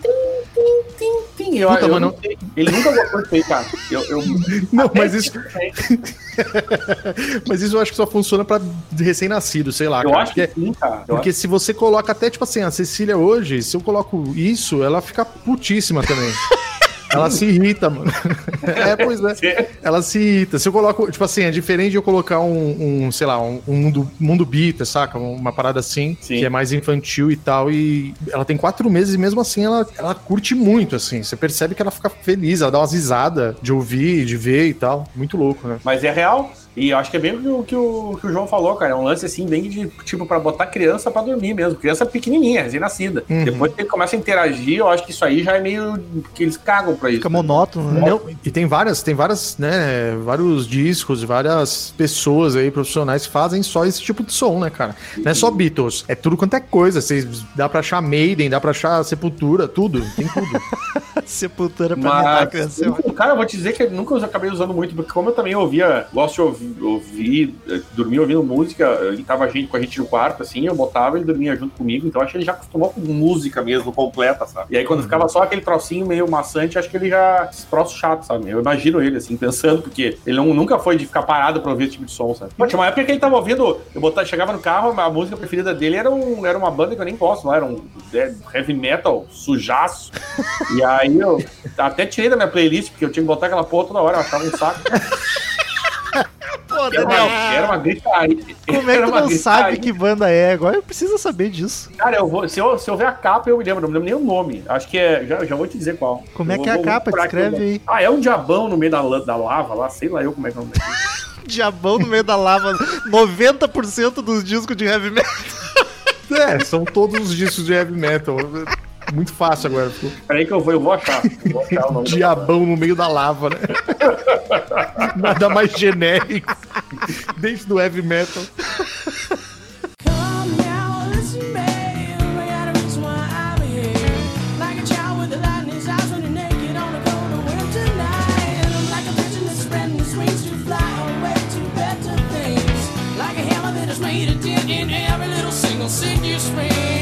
tim, tim. Eu, Puta, eu mano. não. Ele nunca gostou aí, cara. Eu, eu, Não, mas isso, (laughs) mas isso eu acho que só funciona pra recém-nascido, sei lá, Eu cara. acho que porque- sim, cara. Eu Porque se você coloca até, tipo assim, a Cecília hoje, se eu coloco isso, ela fica putíssima também. (laughs) ela se irrita, mano. é, pois é. Ela se irrita. Se eu coloco, tipo assim, é diferente de eu colocar um, um, sei lá, um, um mundo, mundo bita, saca? Uma parada assim, Sim. que é mais infantil e tal. E ela tem quatro meses e mesmo assim ela, ela curte muito, assim. Você percebe que ela fica feliz, ela dá umas risadas de ouvir, de ver e tal. Muito louco, né? Mas é real. E eu acho que é bem o que o, que o, que o João falou, cara. É um lance assim, bem de tipo, pra botar criança pra dormir mesmo. Criança pequenininha, recém-nascida. Uhum. Depois que ele começa a interagir, eu acho que isso aí já é meio. que eles cagam pra isso. Fica monótono, né? Não, e tem várias, tem várias, né, vários discos, várias pessoas aí, profissionais, que fazem só esse tipo de som, né, cara? Não é só Beatles, é tudo quanto é coisa. Vocês, dá pra achar Maiden, dá pra achar Sepultura, tudo, tem tudo. (laughs) Sepultura pra a Mas, criança. cara, eu vou te dizer que eu nunca eu acabei usando muito, porque como eu também ouvia, gosto de ouvir, ouvir eh, dormir ouvindo música, ele tava gente, com a gente no quarto, assim, eu botava, ele dormia junto comigo, então acho que ele já acostumou com música mesmo, completa, sabe? E aí quando ficava só aquele trocinho meio maçante, acho que ele já, esse troço chato, sabe? Eu imagino ele, assim, pensando, porque ele não, nunca foi de ficar parado pra ouvir esse tipo de som, sabe? Tinha uma época que ele tava ouvindo, eu botava, chegava no carro, a música preferida dele era, um, era uma banda que eu nem gosto, lá, era um é, heavy metal, sujaço, (laughs) e aí eu até tirei da minha playlist, porque eu tinha que botar aquela porra toda hora, eu achava um saco. (laughs) Pô, Era uma, Daniel, era uma gritaria. como é que não sabe que banda é? Agora eu preciso saber disso. Cara, eu vou, se, eu, se eu ver a capa, eu me lembro, não me lembro nem o nome. Acho que é. Já, já vou te dizer qual. Como é Eu que é a vou- vou capa? procurar aqui, Descreve aí. Ah, é um diabão no meio da, da lava lá, sei lá eu como é que é o nome. (laughs) Diabão no meio da lava. 90% dos discos de heavy metal. É, são todos os discos de heavy metal. Muito fácil agora. ficou Peraí que eu vou, eu vou achar. Eu vou achar o nome. Diabão no meio da lava, né? (laughs) Nada mais genérico. Desde do heavy metal. Made a dent in every little single city you spend.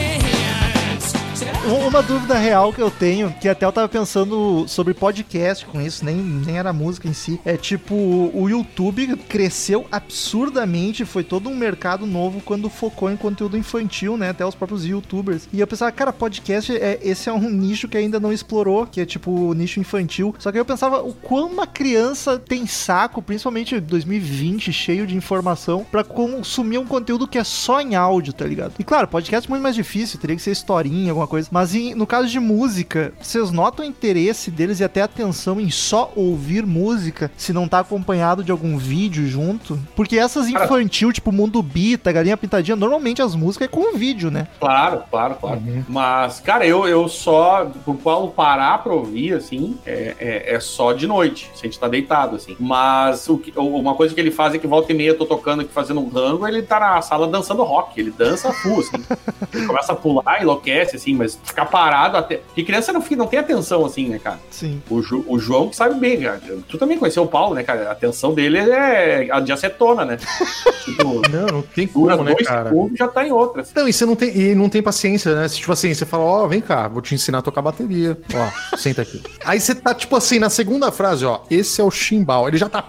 Um- Uma dúvida real que eu tenho, que até eu tava pensando sobre podcast com isso, nem, nem era música em si. É tipo, o YouTube cresceu absurdamente, foi todo um mercado novo quando focou em conteúdo infantil, né? Até os próprios youtubers. E eu pensava, cara, podcast, é, esse é um nicho que ainda não explorou, que é tipo o nicho infantil. Só que eu pensava, o quão uma criança tem saco, principalmente em 2020, cheio de informação, pra consumir um conteúdo que é só em áudio, tá ligado? E claro, podcast é muito mais difícil, teria que ser historinha, alguma coisa. Mas em- no caso de música, vocês notam o interesse deles e até atenção em só ouvir música, se não tá acompanhado de algum vídeo junto? Porque essas infantil, tipo Mundo Bita, Galinha Pintadinha, normalmente as músicas é com vídeo, né? Claro, claro, claro. Mas, cara, eu, eu só, por Paulo parar pra ouvir, assim, é, é, é só de noite, se a gente tá deitado, assim. Mas o que- uma coisa que ele faz é que volta e meia eu tô tocando aqui, fazendo um rango, ele tá na sala dançando rock, ele dança full, assim. (laughs) ele começa a pular, enlouquece, assim, mas ficar parado até... Porque criança não, fica, não tem atenção, assim, né, cara? Sim. O, Ju- o João que sabe bem, cara. Tu também conheceu o Paulo, né, cara? A atenção dele é a de acetona, né? (laughs) tipo, Não, não tem como, né, dois cara? segundos e já tá em outras. Não, e você não tem, e não tem paciência, né? Tipo assim, você fala, ó, vem cá, vou te ensinar a tocar bateria. Ó, senta aqui. (laughs) Aí você tá, tipo assim, na segunda frase, ó, esse é o chimbal. Ele já tá.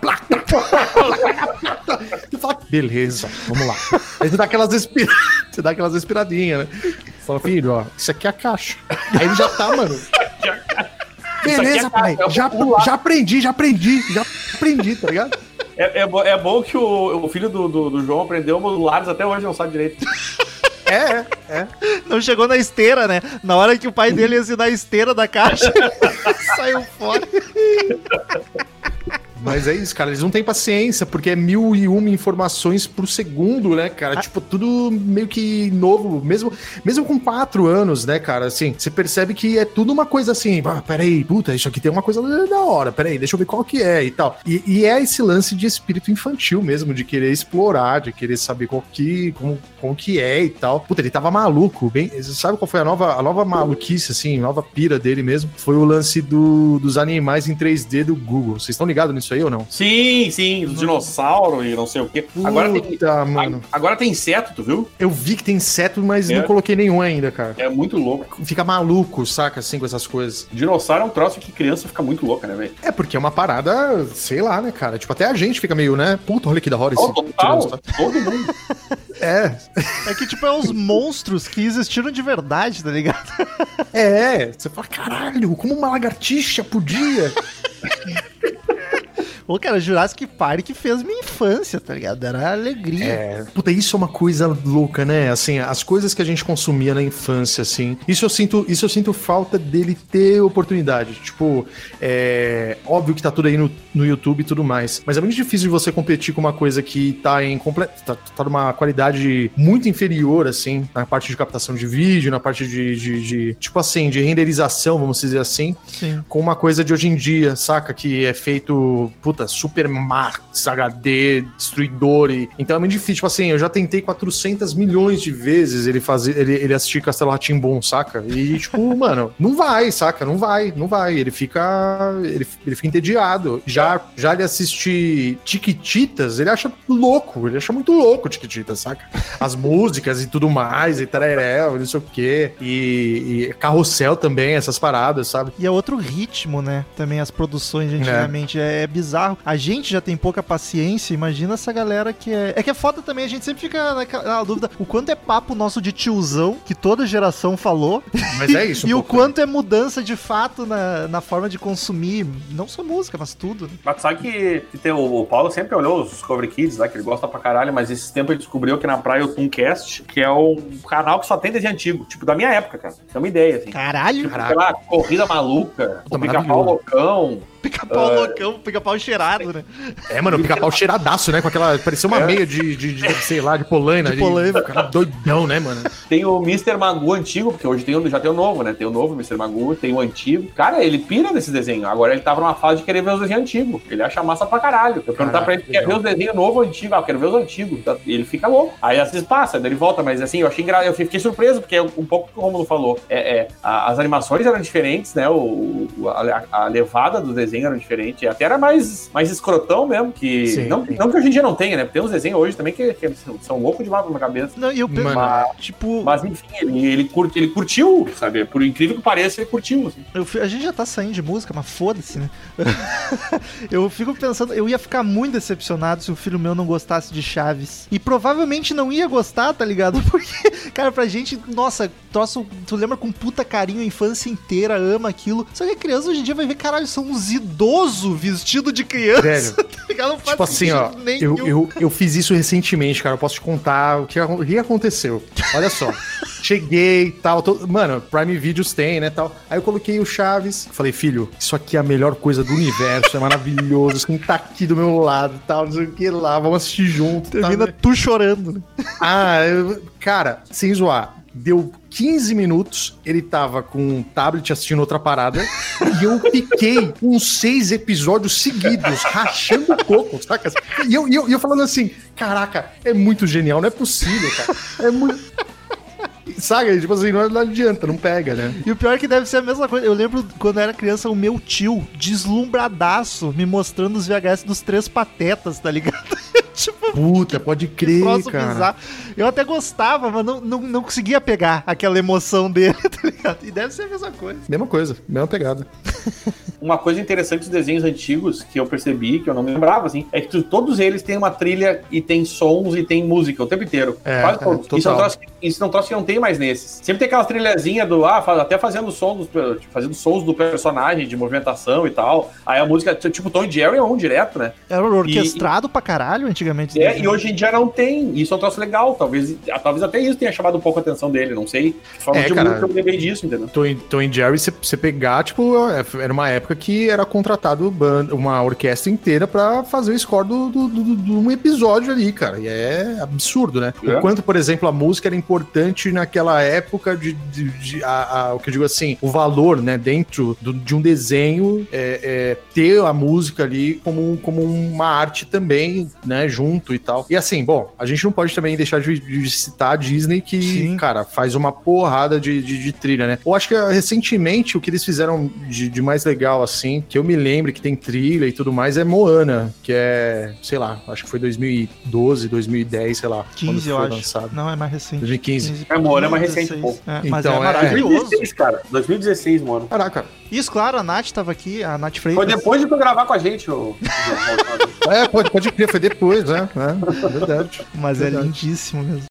Você fala, beleza, vamos lá. Aí você dá aquelas, expira... (laughs) você dá aquelas espiradinhas, né? Fala, filho, ó, isso aqui é a caixa. Aí ele já tá, mano. Aqui é Beleza, pai. Já, já aprendi, já aprendi, já aprendi, tá ligado? É, é, é bom que o, o filho do, do, do João aprendeu modulares até hoje não sabe direito. É, é, é. Não chegou na esteira, né? Na hora que o pai dele ia ensinar a esteira da caixa, (laughs) saiu fora. Mas é isso, cara. Eles não têm paciência, porque é mil e uma informações por segundo, né, cara? Tipo, tudo meio que novo, mesmo, mesmo com quatro anos, né, cara? Assim, você percebe que é tudo uma coisa assim, ah, peraí, puta, isso aqui tem uma coisa da hora, peraí, deixa eu ver qual que é e tal. E, e é esse lance de espírito infantil mesmo, de querer explorar, de querer saber qual que, como, como que é e tal. Puta, ele tava maluco, bem, sabe qual foi a nova, a nova maluquice, assim, nova pira dele mesmo? Foi o lance do, dos animais em 3D do Google. Vocês estão ligados nisso aí ou não? Sim, sim, os dinossauros e não sei o quê. Agora tem, Puta, mano. agora tem inseto, tu viu? Eu vi que tem inseto, mas É. não coloquei nenhum ainda, cara. É muito louco. Fica maluco, saca, assim, com essas coisas. Dinossauro é um troço que criança fica muito louca, né, velho? É porque é uma parada, sei lá, né, cara? Tipo, até a gente fica meio, né? Puta, olha que da hora esse Oh, total, todo mundo. (laughs) É, É que, tipo, é os monstros que existiram de verdade, tá ligado? é. Você fala, caralho, como uma lagartixa podia? (laughs) Ô, cara, Jurassic Park fez minha infância, tá ligado? Era alegria. É, puta, isso é uma coisa louca, né? Assim, as coisas que a gente consumia na infância, assim. Isso eu sinto, isso eu sinto falta dele ter oportunidade. Tipo, é óbvio que tá tudo aí no, no YouTube e tudo mais, mas é muito difícil de você competir com uma coisa que tá em completa, tá, tá numa qualidade muito inferior, assim, na parte de captação de vídeo, na parte de, de, de tipo assim, de renderização, vamos dizer assim Sim. com uma coisa de hoje em dia, saca? Que é feito, puta, super max, HD, destruidor. E... Então é muito difícil. Tipo assim, eu já tentei 400 milhões de vezes ele fazer, ele, ele assistir Castelo Ratimbom, saca? E, tipo, (laughs) mano, não vai, saca? Não vai, não vai. Ele fica. Ele, ele fica entediado. Já, já ele assistir Tiquititas, ele acha louco. Ele acha muito louco Tiquititas, saca? As (laughs) músicas e tudo mais, e tararel, não sei o quê. E, e carrossel também, essas paradas, sabe? E é outro ritmo, né? Também as produções de antigamente. É. é bizarro. A gente já tem pouca paciência. Imagina essa galera que é. É que é foda também. A gente sempre fica naquela dúvida. O quanto é papo nosso de tiozão, que toda geração falou. Mas é isso. (laughs) um e o pouco, quanto é mudança de fato na, na forma de consumir. Não só música, mas tudo. Né? Mas sabe que, que tem, o, o Paulo sempre olhou os Discovery Kids lá, que ele gosta pra caralho, mas esse tempo ele descobriu que na praia o Tooncast, que é um canal que só tem desenho antigo, tipo da minha época, cara. Tem uma ideia, assim. Caralho! Sei lá, Corrida Maluca, o Pica-Pau. Loucão. Pica-pau É. loucão, pica-pau cheirado, né? É, mano, pica-pau cheiradaço, né? Com aquela. Parecia uma É. meia de, de, de, sei lá, de polaina. De polaina. Cara, doidão, né, mano? Tem o Mr. Magoo antigo, porque hoje tem, o- já tem o novo, né? Tem o novo Mr. Magoo, tem o antigo. Cara, ele pira nesse desenho. Agora ele tava numa fase de querer ver os desenhos antigos. Ele acha massa pra caralho. Eu perguntar pra ele se quer ver os desenhos novo ou antigo. Ah, eu quero ver os antigos. Tá? Ele fica louco. Aí às vezes passa, daí ele volta, mas assim, eu achei engraçado. Eu fiquei surpreso, porque é um pouco o que o Romulo falou. É, é, as animações eram diferentes, né? O, a, a levada do desenho era diferente. Até era mais, mais escrotão mesmo, que. Sim, não, sim. não que hoje em dia não tenha, né? Tem uns desenhos hoje também que, que são, loucos demais na cabeça. Não, e eu penso, Mano. tipo, Mas enfim, ele, ele, curte, ele curtiu, sabe? Por incrível que pareça, ele curtiu. assim. eu a gente já tá saindo de música, mas foda-se, né? (laughs) eu fico pensando, eu ia ficar muito decepcionado se o filho meu não gostasse de Chaves. E provavelmente não ia gostar, tá ligado? (laughs) Porque, cara, pra gente, nossa, troço, tu lembra com puta carinho a infância inteira, ama aquilo. Só que a criança hoje em dia vai ver, caralho, são uns idosos vestidos de criança. Velho, (laughs) tá? Não faz Tipo assim, ó, nenhum. eu, eu, eu fiz isso recentemente, cara. Eu posso te contar o que, o que aconteceu. Olha só. (laughs) Cheguei e tal. tô- mano, Prime Videos tem, né? Tal. Aí eu coloquei o Chaves. Falei, filho, isso aqui é a melhor coisa do universo. É maravilhoso. Quem tá aqui do meu lado e tal, não sei o que lá. Vamos assistir junto. Termina né? tu chorando, né? Ah, eu- cara, sem zoar. Deu 15 minutos, ele tava com um tablet assistindo outra parada, e eu fiquei uns seis episódios seguidos, rachando o coco, saca? E eu, eu, eu falando assim, caraca, é muito genial, não é possível, cara. É muito... Saca? Tipo assim, não, não adianta, não pega, né? E o pior é que deve ser a mesma coisa. Eu lembro quando eu era criança, o meu tio, deslumbradaço, me mostrando os VHS dos três patetas, tá ligado? Tipo, Puta, pode crer, cara. bizarro. Eu até gostava, mas não, não, não conseguia pegar aquela emoção dele, (laughs) tá ligado? E deve ser a mesma coisa. Mesma coisa, mesma pegada. (laughs) Uma coisa interessante dos desenhos antigos que eu percebi, que eu não me lembrava, assim, é que tu- todos eles têm uma trilha e tem sons e tem música o tempo inteiro. É, Quase é, todos. total. Isso é um troço que- isso é um troço que não tem mais nesses. Sempre tem aquela trilhazinha do, ah, faz- até fazendo sons, dos- tipo, fazendo sons do personagem, de movimentação e tal. Aí a música, tipo, Tom e Jerry é um direto, né? Era orquestrado pra caralho antigamente. É, e hoje em dia não tem. Isso é um troço legal. Talvez, talvez até isso tenha chamado um pouco a atenção dele, não sei. Falando É, de cara. música, eu lembrei disso, entendeu? Tom, e- Tom e Jerry, você- pegar, tipo, é, era uma época que era contratado uma orquestra inteira pra fazer o score do, do, do- do- um episódio ali, cara. E é absurdo, né? É. O quanto, por exemplo, a música era importante naquela época de, de- de- a- a- o que eu digo assim, o valor, né, dentro do- de um desenho, é, é, ter a música ali como, como uma arte também, né, junto e tal. E assim, bom, a gente não pode também deixar de, de citar a Disney que, Sim. cara, faz uma porrada de, de, de trilha, né? Eu acho que ah, recentemente o que eles fizeram de, de mais legal, assim, que eu me lembro que tem trilha e tudo mais, é Moana, que é, sei lá, acho que foi 2012, 2010, sei lá, 15, eu foi acho. lançado. Não, é mais recente. 2015. É, Moana é mais recente, 16. pô. É, mas Então, é é- maravilhoso. 2016, cara. 2016, mano. Caraca. Isso, claro, a Nath tava aqui, a Nath Freitas. Foi depois de tu gravar com a gente, ô. (laughs) É, pode, pode crer, foi depois, né? É, verdade. Mas é Verdade. lindíssimo mesmo.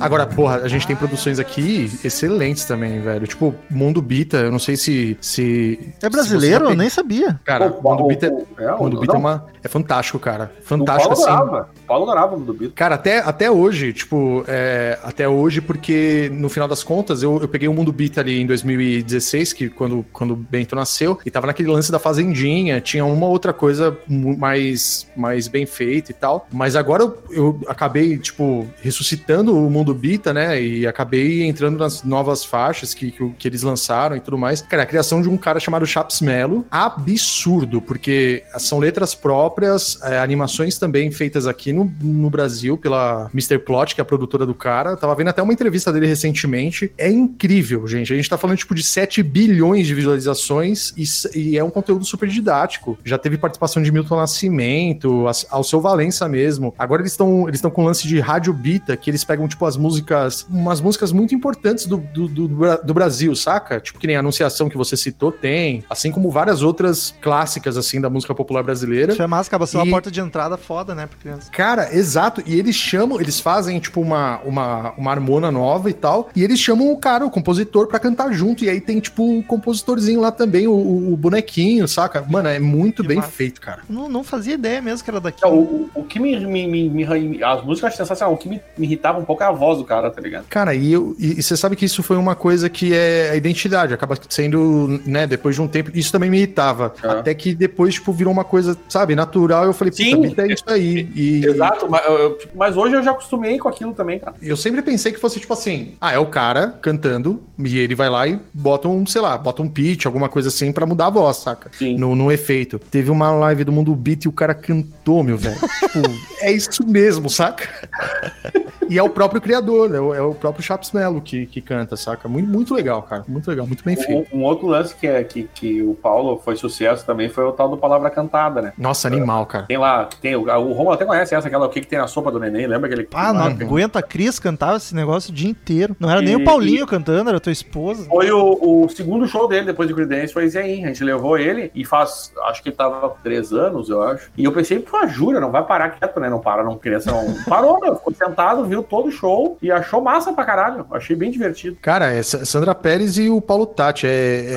Agora, porra, a gente tem produções aqui excelentes também, velho. Tipo, Mundo Bita, eu não sei se. se É brasileiro? se Eu nem sabia. Cara, O- Mundo o- Bita, o- é, o- Mundo Bita é, uma, é fantástico, cara. O Fantástico, Paulo assim. adorava. Paulo adorava o do Beatles. Cara, até, até hoje, tipo, é, até hoje, porque no final das contas, eu, eu peguei o Mundo Bita ali em 2016, que quando, quando o Bento nasceu, e tava naquele lance da Fazendinha, tinha uma outra coisa mais, mais bem feita e tal. Mas agora eu, eu acabei, tipo, ressuscitando o Mundo Bita, né? E acabei entrando nas novas faixas que, que, o- que eles lançaram e tudo mais. Cara, a criação de um cara chamado Chaps Mello, absurdo, porque são letras próprias, é, animações também feitas aqui no, no Brasil pela Mr. Plot, que é a produtora do cara. Tava vendo até uma entrevista dele recentemente. É incrível, gente. A gente tá falando, tipo, de 7 bilhões de visualizações e, e é um conteúdo super didático. Já teve participação de Milton Nascimento, as- ao seu Valença mesmo. Agora eles estão eles estão com um lance de rádio bita, que eles pegam, tipo, as músicas, umas músicas muito importantes do, do, do, do Brasil, saca? Tipo, que nem a Anunciação que você citou tem, assim como várias outras clássicas, assim, da música popular brasileira. Isso é massa, acaba sendo E- uma porta de entrada foda, né, pra criança. Cara, exato. E eles chamam, eles fazem, tipo, uma, uma, uma harmona nova e tal. E eles chamam o cara, o compositor, pra cantar junto. E aí tem, tipo, o compositorzinho lá também, o, o- bonequinho, saca? Mano, é muito Que bem massa. feito, cara. Não, não fazia ideia mesmo que era daqui. É, O, o, que me, me, me, me- As músicas sensacional. O que me, me irritava um pouco é a voz do cara, tá ligado? Cara, e, eu, você sabe que isso foi uma coisa que é a identidade, acaba sendo, né, depois de um tempo, isso também me irritava. É. Até que depois, tipo, virou uma coisa, sabe, natural. Eu falei, Sim. puta, é isso aí. E Exato, mas, eu- eu- mas hoje eu já acostumei com aquilo também, cara. eu sempre pensei que fosse, tipo assim, ah, é o cara cantando, e ele vai lá e bota um, sei lá, bota um pitch, alguma coisa assim, pra mudar a voz, saca? Sim. No, no efeito. Teve uma live do Mundo Beat e o cara cantou, meu velho. tipo, (laughs) é isso mesmo, saca? (laughs) E é o próprio criador, é o, é o próprio Chaps Mello que, que canta, saca? Muito, muito legal, cara. Muito legal, muito bem feito. Um, um outro lance que, é, que, que o Paulo foi sucesso também foi o tal do Palavra Cantada, né? Nossa, animal, cara. Tem lá, tem, o, o Romulo até conhece essa, aquela o que, que tem na sopa do neném, lembra aquele Ah, não lá? aguenta. A Cris cantava esse negócio o dia inteiro. Não era nem E- o Paulinho cantando, era a tua esposa. Foi o, o segundo show dele depois de Creedence, foi aí. A gente levou ele e faz, acho que ele tava três anos, eu acho. E eu pensei, pô, jura, não vai parar quieto, né? Não para, não criança não. Parou, meu. Ficou sentado, viu todo o show e achou massa pra caralho. Achei bem divertido. Cara, é Sa- Sandra Pérez e o Paulo Tati. É,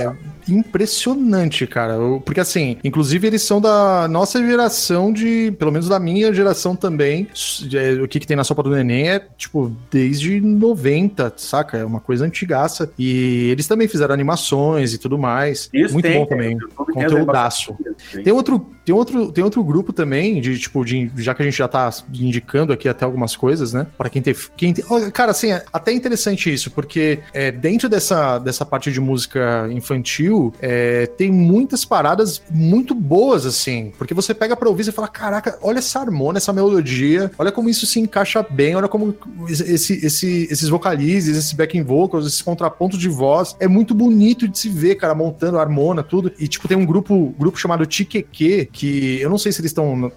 é impressionante, cara. Eu- Porque, assim, inclusive eles são da nossa geração de. Pelo menos da minha geração também. É, o que, que tem na sopa do neném é, tipo, desde 90, saca? É uma coisa antigaça. E eles também fizeram animações e tudo mais. Isso Muito tem, bom também. Conteúdaço. Tem outro, tem outro, tem outro grupo também de tipo de já que a gente já tá indicando aqui até algumas coisas, né? Para quem tem, quem tem, cara, assim, é até interessante isso, porque é, dentro dessa, dessa parte de música infantil é, tem muitas paradas muito boas assim, porque você pega para ouvir e fala, caraca, olha essa harmonia, essa melodia, olha como isso se encaixa bem, olha como esse, esse, esses vocalizes, esses backing vocals, esses contrapontos de voz, é muito bonito de se ver, cara, montando a harmona, tudo. E tipo tem um grupo, grupo chamado Tiqueque, que eu não sei se eles estão,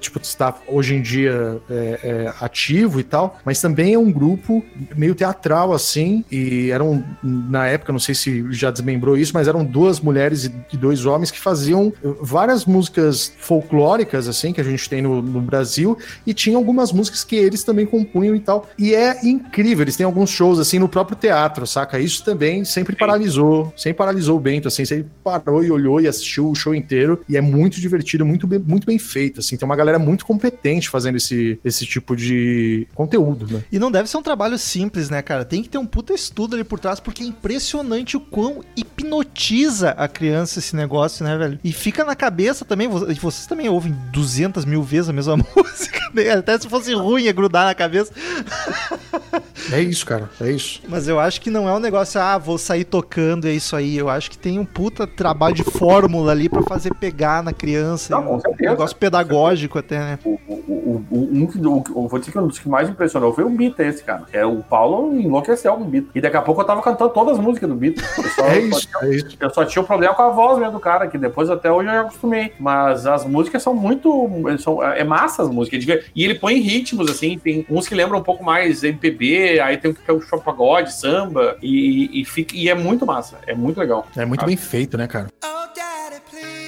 tipo, está hoje em dia é, é, ativo e tal, mas também é um grupo meio teatral, assim, e eram, na época, não sei se já desmembrou isso, mas eram duas mulheres e dois homens que faziam várias músicas folclóricas, assim, que a gente tem no, no Brasil, e tinha algumas músicas que eles também compunham e tal. E é incrível, eles têm alguns shows, assim, no próprio teatro, saca? Isso também sempre paralisou, sempre paralisou o Bento, assim, sempre parou e olhou e assistiu o show inteiro, e é muito divertido, muito bem, muito bem feito, assim, tem uma galera muito competente fazendo esse, esse tipo de conteúdo, né? E não deve ser um trabalho simples, né, cara? Tem que ter um puta estudo ali por trás, porque é impressionante o quão hipnotiza a criança esse negócio, né, velho? E fica na cabeça também, e vocês também ouvem 200 mil vezes a mesma (laughs) música, né? Até se fosse ruim ia grudar na cabeça. É isso, cara, é isso. Mas eu acho que não é um negócio, ah, vou sair tocando, é isso aí. Eu acho que tem um puta trabalho de fórmula ali pra fazer pegar na criança. Não, com um certeza. negócio pedagógico até, né? O, o, o, o- um que- o- vou dizer que um dos que mais impressionou foi o Beat esse, cara. É, o Paulo enlouqueceu com o Beat. E daqui a pouco eu tava cantando todas as músicas do (laughs) só, É isso, é isso. Eu só tinha o problema com a voz mesmo do cara, que depois até hoje eu já acostumei. Mas as músicas são muito. São, é massa as músicas. devia- E ele põe ritmos, assim, tem uns que lembram um pouco mais MPB, aí tem um que é o pagode, samba, e, e, fica, e é muito massa. É muito legal. É muito bem feito, né, cara? Oh, Daddy, please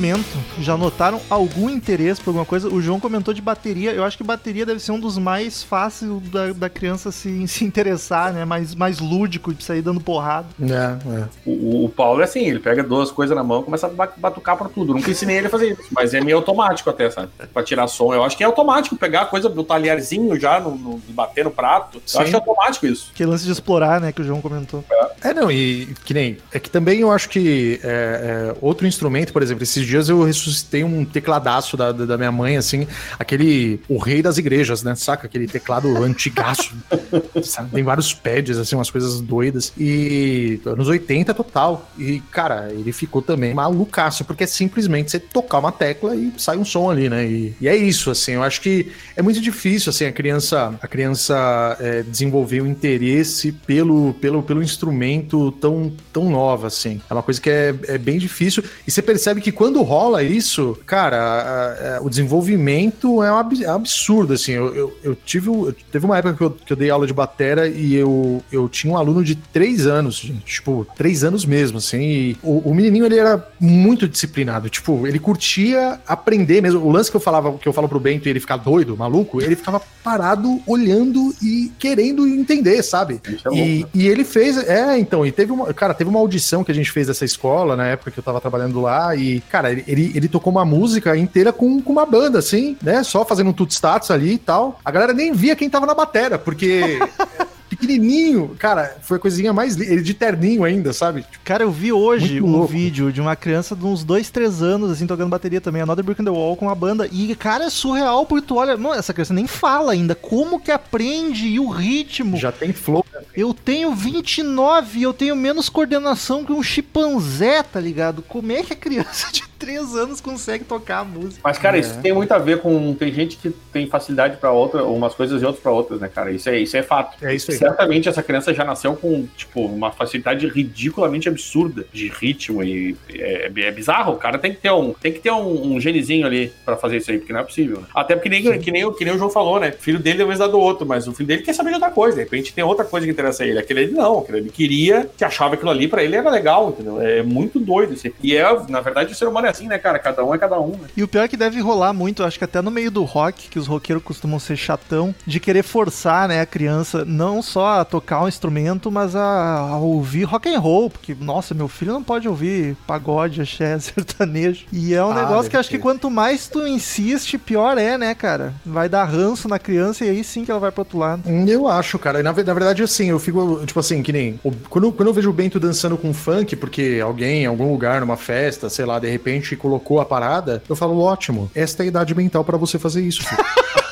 instrumento, já notaram algum interesse por alguma coisa? O João comentou de bateria. Eu acho que bateria deve ser um dos mais fáceis da, da criança se, (laughs) se interessar, né? Mais, mais lúdico de sair dando porrada. É, é. O, o Paulo é assim, ele pega duas coisas na mão e começa a ba- batucar pra tudo. Nunca ensinei ele a fazer isso, mas é meio automático até, sabe? Pra tirar som. Eu acho que é automático pegar a coisa do talherzinho já, no, no- bater no prato. Sim. Eu acho que é automático isso. Que lance de explorar, né? Que o João comentou. É, não, e que nem. É que também eu acho que é, é, outro instrumento, por exemplo, esses dias eu ressuscitei um tecladaço da, da minha mãe, assim, aquele. O rei das igrejas, né? Saca? Aquele teclado antigaço. (laughs) sabe? Tem vários pads, assim, umas coisas doidas. E anos 80 total. E, cara, ele ficou também malucaço, porque é simplesmente você tocar uma tecla e sai um som ali, né? E, e é isso, assim, eu acho que é muito difícil, assim, a criança, a criança é, desenvolver o interesse pelo, pelo, pelo instrumento tão, tão nova, assim. É uma coisa que é, é bem difícil. E você percebe que quando rola isso, cara, a- a- o desenvolvimento é um é absurdo, assim. Eu, eu, eu tive, o- teve uma época que eu, que eu dei aula de batera e eu, eu tinha um aluno de três anos, gente, tipo, três anos mesmo, assim. E o, o menininho, ele era muito disciplinado, tipo, ele curtia aprender mesmo. O lance que eu falava, que eu falo pro Bento e ele ficar doido, maluco, ele ficava parado, olhando e querendo entender, sabe? É E, né? e ele fez, é, então, e teve uma, cara, teve uma audição que a gente fez dessa escola na época que eu tava trabalhando lá e, cara, ele, ele, ele tocou uma música inteira com, com uma banda, assim, né, só fazendo um tudo status ali e tal. A galera nem via quem tava na batera, porque (laughs) pequenininho, cara, foi a coisinha mais, ele de terninho ainda, sabe? Tipo, Cara, eu vi hoje um vídeo de uma criança de uns 2, 3 anos, assim, tocando bateria também, Another Brick in the Wall com a banda. E, cara, é surreal, porque tu olha, mano, essa criança nem fala ainda. Como que aprende e o ritmo? já tem flow. Eu tenho 29 e eu tenho menos coordenação que um chimpanzé, tá ligado? Como é que a criança (laughs) de 3 anos consegue tocar a música? Mas, cara, É. isso tem muito a ver com. Tem gente que tem facilidade pra outra, umas coisas e outras pra outras, né, cara? Isso é, isso é fato. É isso aí. Certamente essa criança já nasceu com, tipo, uma facilidade ridiculamente absurda de ritmo e é, é bizarro. O cara tem que ter um, tem que ter um, um genezinho ali pra fazer isso aí, porque não é possível. né? Até porque nem, que, nem, o- que nem o João falou, né? O filho dele é o mesmo do outro, mas o filho dele quer saber de outra coisa. De repente tem outra coisa que interessa a ele. Aquele ele não, aquele ele queria, que achava aquilo ali pra ele era legal, entendeu? É muito doido. Assim. E é, na verdade, o ser humano é assim, né, cara? Cada um é cada um, né? E o pior é que deve rolar muito, acho que até no meio do rock, que os roqueiros costumam ser chatão, de querer forçar, né, a criança não só a tocar um instrumento, mas a, a ouvir rock and roll, porque, nossa, meu filho não pode ouvir pagode, axé, (laughs) sertanejo. E é um Ah, negócio que acho que quanto mais tu insiste, pior é, né, cara? Vai dar ranço na criança e aí sim que ela vai pro outro lado. Hum, Eu acho, cara. Na, na verdade, assim, eu fico, tipo assim, que nem. quando, quando eu vejo o Bento dançando com funk, porque alguém, em algum lugar, numa festa, sei lá, de repente gente colocou a parada, eu falo, ótimo, esta é a idade mental pra você fazer isso, filho.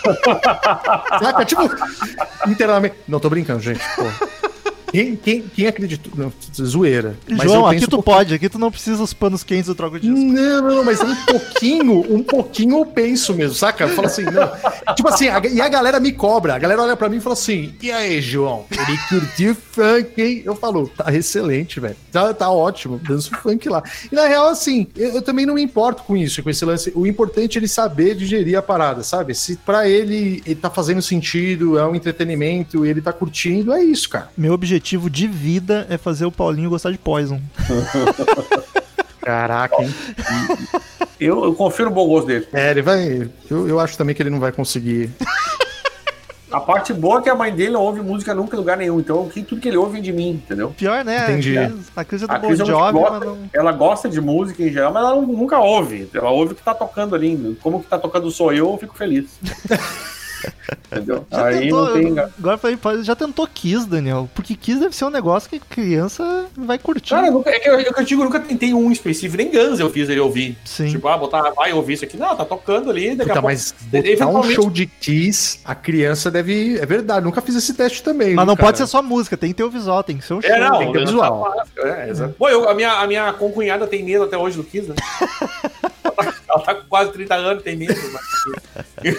(laughs) Saca? Tipo, internamente. Não tô brincando, gente. Pô. Quem, quem, quem acreditou? Não, zoeira. Mas João, aqui tu um pode, aqui tu não precisa os panos quentes do troco disco. Não, não, mas um pouquinho, um pouquinho eu penso mesmo, saca? Eu falo assim, não. Tipo assim, a- e a galera me cobra. A galera olha pra mim e fala assim: e aí, João? Ele curtiu funk, hein? Eu falo, tá excelente, velho. Tá, tá ótimo, danço funk lá. E na real, assim, eu, eu também não me importo com isso, com esse lance. O importante é ele saber digerir a parada, sabe? Se pra ele, ele tá fazendo sentido, é um entretenimento, ele tá curtindo, é isso, cara. Meu objetivo de vida é fazer o Paulinho gostar de Poison. (laughs) Caraca, hein? Eu, eu confio no bom gosto dele. É, ele vai. Eu, eu acho também que ele não vai conseguir. A parte boa é que a mãe dele não ouve música nunca em lugar nenhum. Então o que- tudo que ele ouve vem de mim, entendeu? Pior, né? Entendi. A crise, a crise do A Bon Cris é Jovi, gosta, não... ela gosta de música em geral, mas ela nunca ouve. Ela ouve o que tá tocando ali. Como que tá tocando sou eu, eu fico feliz. (laughs) Entendeu? Já Aí tentou, não tem. agora falei, já tentou Kiss, Daniel? Porque Kiss deve ser um negócio que criança vai curtir. Cara, eu nunca, é que eu, é que eu digo, eu nunca tentei um específico, nem Guns eu fiz ele ouvir. Sim. Tipo, ah, botar, vai ouvir isso aqui. Não, tá tocando ali, daqui Puta, a pouco. mas botar um show de Kiss, a criança deve. É verdade, nunca fiz esse teste também. Mas viu, não cara? pode ser só música, tem que ter o visual, tem que ser um show. É, não, tem que ter eu- visual. É, exato. Pô, eu- a, minha, a minha concunhada tem medo até hoje do Kiss, né? (laughs) ela, tá, ela tá com quase 30 anos, tem medo. Mas...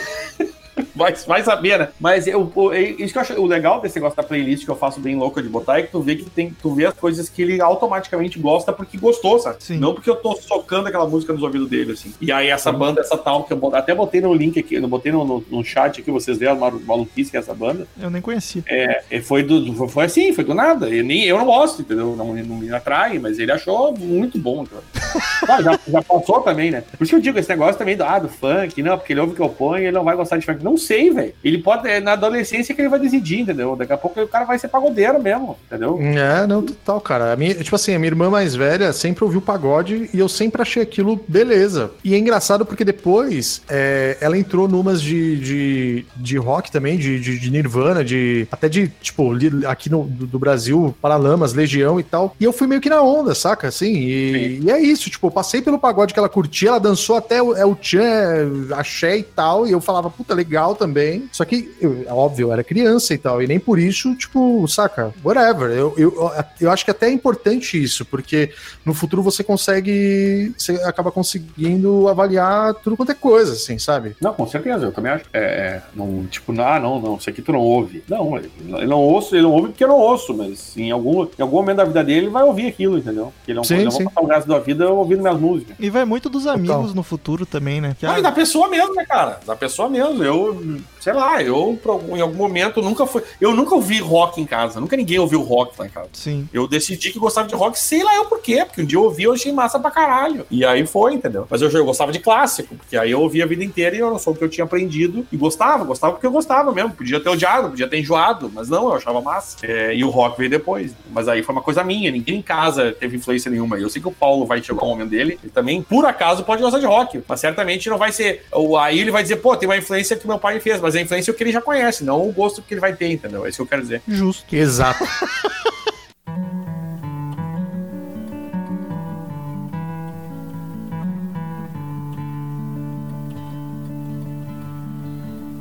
(laughs) Vai, vai saber, né? Mas eu, isso que eu acho o legal desse negócio da playlist que eu faço bem louca de botar é que tu vê que tem, tu vê as coisas que ele automaticamente gosta porque gostou, sabe? Sim. Não porque eu tô socando aquela música nos ouvidos dele, assim. E aí essa banda, essa tal, que eu até botei no link aqui, eu botei no, no, no chat aqui, vocês veem a malu- maluquice que é essa banda. Eu nem conhecia. É, é, foi, do, foi assim, foi do nada. Eu, nem, eu não gosto, entendeu? Não, não me atrai, mas ele achou muito bom. Cara. (laughs) Ah, já, já passou também, né? Por isso que eu digo, esse negócio também do, ah, do funk, não, porque ele ouve o que eu ponho e ele não vai gostar de funk. Não sei, velho. Ele pode, é na adolescência que ele vai decidir, entendeu? Daqui a pouco o cara vai ser pagodeiro mesmo, entendeu? É, não, total, cara. A minha, tipo assim, a minha irmã mais velha sempre ouviu pagode e eu sempre achei aquilo beleza. E é engraçado porque depois é, ela entrou numas de, de, de rock também, de, de, de Nirvana, de até de, tipo, aqui no do, do Brasil, Paralamas, Legião e tal. E eu fui meio que na onda, saca? Assim, e, e é isso, tipo, eu passei pelo pagode que ela curtia, ela dançou até o, é, o Tchan, axé e tal, e eu falava, puta, legal também. Só que, eu, é óbvio, eu era criança e tal, e nem por isso, tipo, saca, whatever. Eu, eu, eu acho que até é importante isso, porque no futuro você consegue, você acaba conseguindo avaliar tudo quanto é coisa, assim, sabe? Não, com certeza, eu também acho. É, é, não, tipo, ah, não, não, isso aqui tu não ouve. Não, ele não ouço, ele não ouve porque eu não ouço, mas em algum, em algum momento da vida dele ele vai ouvir aquilo, entendeu? Porque ele não, Sim, ele não sim. vai passar o resto da vida ouvindo minhas músicas. E vai muito dos amigos no futuro também, né? Que, Ah, ah, e da pessoa mesmo, né, cara? Da pessoa mesmo. Eu, absolute sei lá, eu em algum momento nunca fui. Eu nunca ouvi rock em casa. Nunca ninguém ouviu rock lá em casa. Sim. Eu decidi que gostava de rock, sei lá eu por quê, porque um dia eu ouvi e eu achei massa pra caralho. E aí foi, entendeu? Mas eu, eu gostava de clássico, porque aí eu ouvia a vida inteira e eu não sou o que eu tinha aprendido. E gostava, gostava porque eu gostava mesmo. Podia ter odiado, podia ter enjoado, mas não, eu achava massa. É, e o rock veio depois. Mas aí foi uma coisa minha, ninguém em casa teve influência nenhuma. Eu sei que o Paulo vai chegar o momento dele, ele também, por acaso, pode gostar de rock. Mas certamente não vai ser. Aí ele vai dizer, pô, tem uma influência que meu pai fez, mas a influência é o que ele já conhece, não o gosto que ele vai ter, entendeu? É isso que eu quero dizer. Justo. Exato.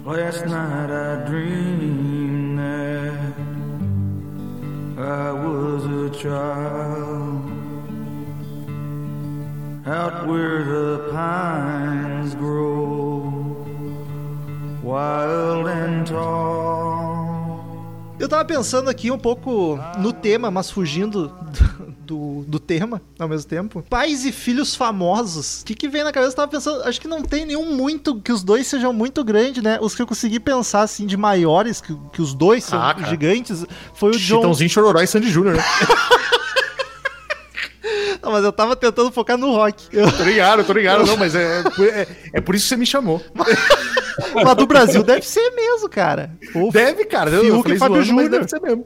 Last night I dreamed that I was a child out where the pines grow wild and tall. Eu tava pensando aqui um pouco no tema, mas fugindo do, do tema ao mesmo tempo. Pais e filhos famosos. O que, que vem na cabeça? Eu tava pensando, acho que não tem nenhum muito, que os dois sejam muito grandes, né? Os que eu consegui pensar, assim, de maiores, que, que os dois são Ah, cara. gigantes, foi o John. Chitãozinho, Chororó e Sandy Júnior, né? (laughs) Não, mas eu tava tentando focar no rock. Eu- Tô ligado, tô ligado, não, mas é, é, é por isso que você me chamou. (laughs) Mas do Brasil deve ser mesmo, cara. Ou Deve, cara. Eu, Fiuk eu falei e Fábio mas Júnior. deve ser mesmo.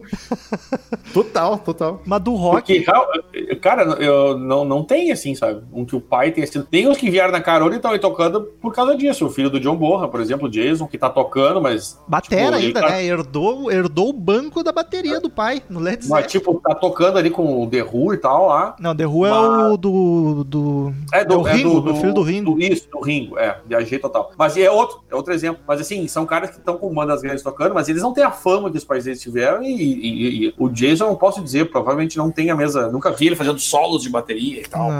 total, total. Mas do rock. Porque, cara, eu, não, não tem assim, sabe? Um que o pai tenha sido. Tem os que vieram na carona e estão aí tocando por causa disso. O filho do John Borra, por exemplo, o Jason, que tá tocando, mas. Batera tipo, ele ainda, tá- né? Herdou, herdou o banco da bateria do pai, no Led Mas, Zeppelin. tipo, tá tocando ali com o The Who e tal lá. Não, The Who é Mas- o do. do... É do, o Ringo, do, filho do Ringo. isso, do Ringo, é, viajei total. Mas é outro, é outro exemplo. Mas assim, são caras que estão com bandas grandes tocando, mas eles não têm a fama que os pais deles tiveram. E, e- e o Jason, não posso dizer, provavelmente não tem a mesma. Nunca vi ele fazendo solos de bateria e tal.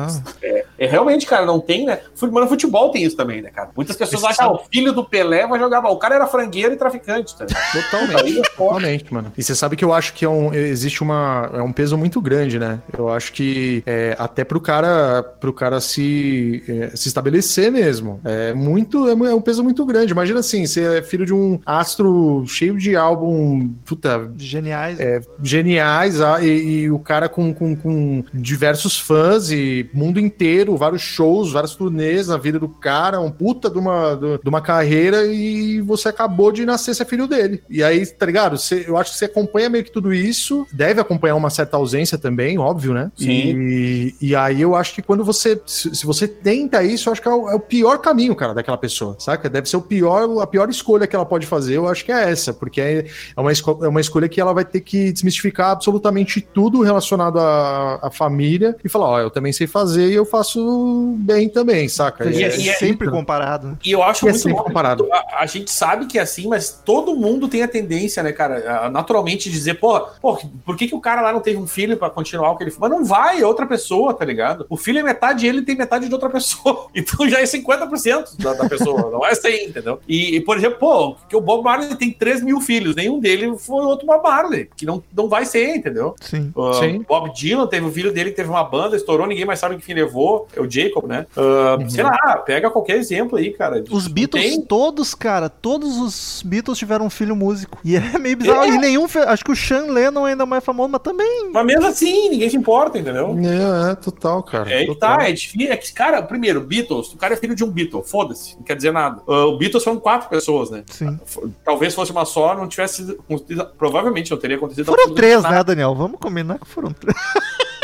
É, é realmente, cara, não tem, né? Fut- Mas no futebol tem isso também, né, cara? Muitas pessoas Esse acham que ah, o filho do Pelé vai jogar. bola. O cara era frangueiro e traficante, tá? Totalmente. é. Totalmente, mano. E você sabe que eu acho que é um, existe uma, é um peso muito grande, né? Eu acho que é, até pro cara, pro cara se, é, se estabelecer mesmo. É muito, é, é um peso muito grande. Imagina assim, você é filho de um astro cheio de álbum, puta, Geniais. é, geniais ah, e, e o cara com, com, com diversos fãs e mundo inteiro, vários shows, várias turnês na vida do cara, um puta de uma, do- de uma carreira e você acabou de nascer ser filho dele. E aí, tá ligado? Você- eu acho que você acompanha meio que tudo isso, deve acompanhar uma certa ausência também, óbvio, né? Sim. E, e aí eu acho que quando você, se, se você tenta isso, eu acho que é o, é o pior caminho, cara, daquela pessoa, saca? Deve ser o pior, a pior escolha que ela pode fazer, eu acho que é essa, porque é, é uma, esco- é uma escolha que ela vai ter que desmistificar absolutamente tudo relacionado à, à família e falar, ó, eu também sei fazer e eu faço bem também, saca? É, e- e- sempre comparado. né? E eu acho E é muito sempre louco. comparado. A, a gente sabe que é assim, mas todo mundo tem a tendência, né, cara, a, naturalmente dizer, pô, pô, por que, que o cara lá não teve um filho pra continuar o que ele? Mas não vai, é outra pessoa, tá ligado? O filho é metade ele tem metade de outra pessoa. (laughs) Então já é 50% da, da pessoa, não é 100, entendeu? E, e, por exemplo, pô, que o Bob Marley tem 3 mil filhos, nenhum dele foi outro Bob Marley, que não, não vai ser, entendeu? Sim. Uh, Sim. Bob Dylan teve o filho dele que teve uma banda, estourou, ninguém mais sabe que fim levou. É o Jacob, né? Uh, Sei lá, pega qualquer exemplo aí, cara. Os Beatles, tem- todos, cara, todos os Beatles tiveram um filho músico. E é meio bizarro. É. E nenhum. Acho que o Sean Lennon ainda é mais famoso, mas também. Mas mesmo assim, ninguém se importa, entendeu? É, é, total, cara. É, aí total. tá, é difícil. É que, cara, primeiro, Beatles, o cara é filho de um Beatle, foda-se, não quer dizer nada. Uh, o Beatles foram quatro pessoas, né? Sim. Talvez fosse uma só, não tivesse. sido- Provavelmente não teria acontecido. Foram três, né, Daniel? Vamos combinar que foram três.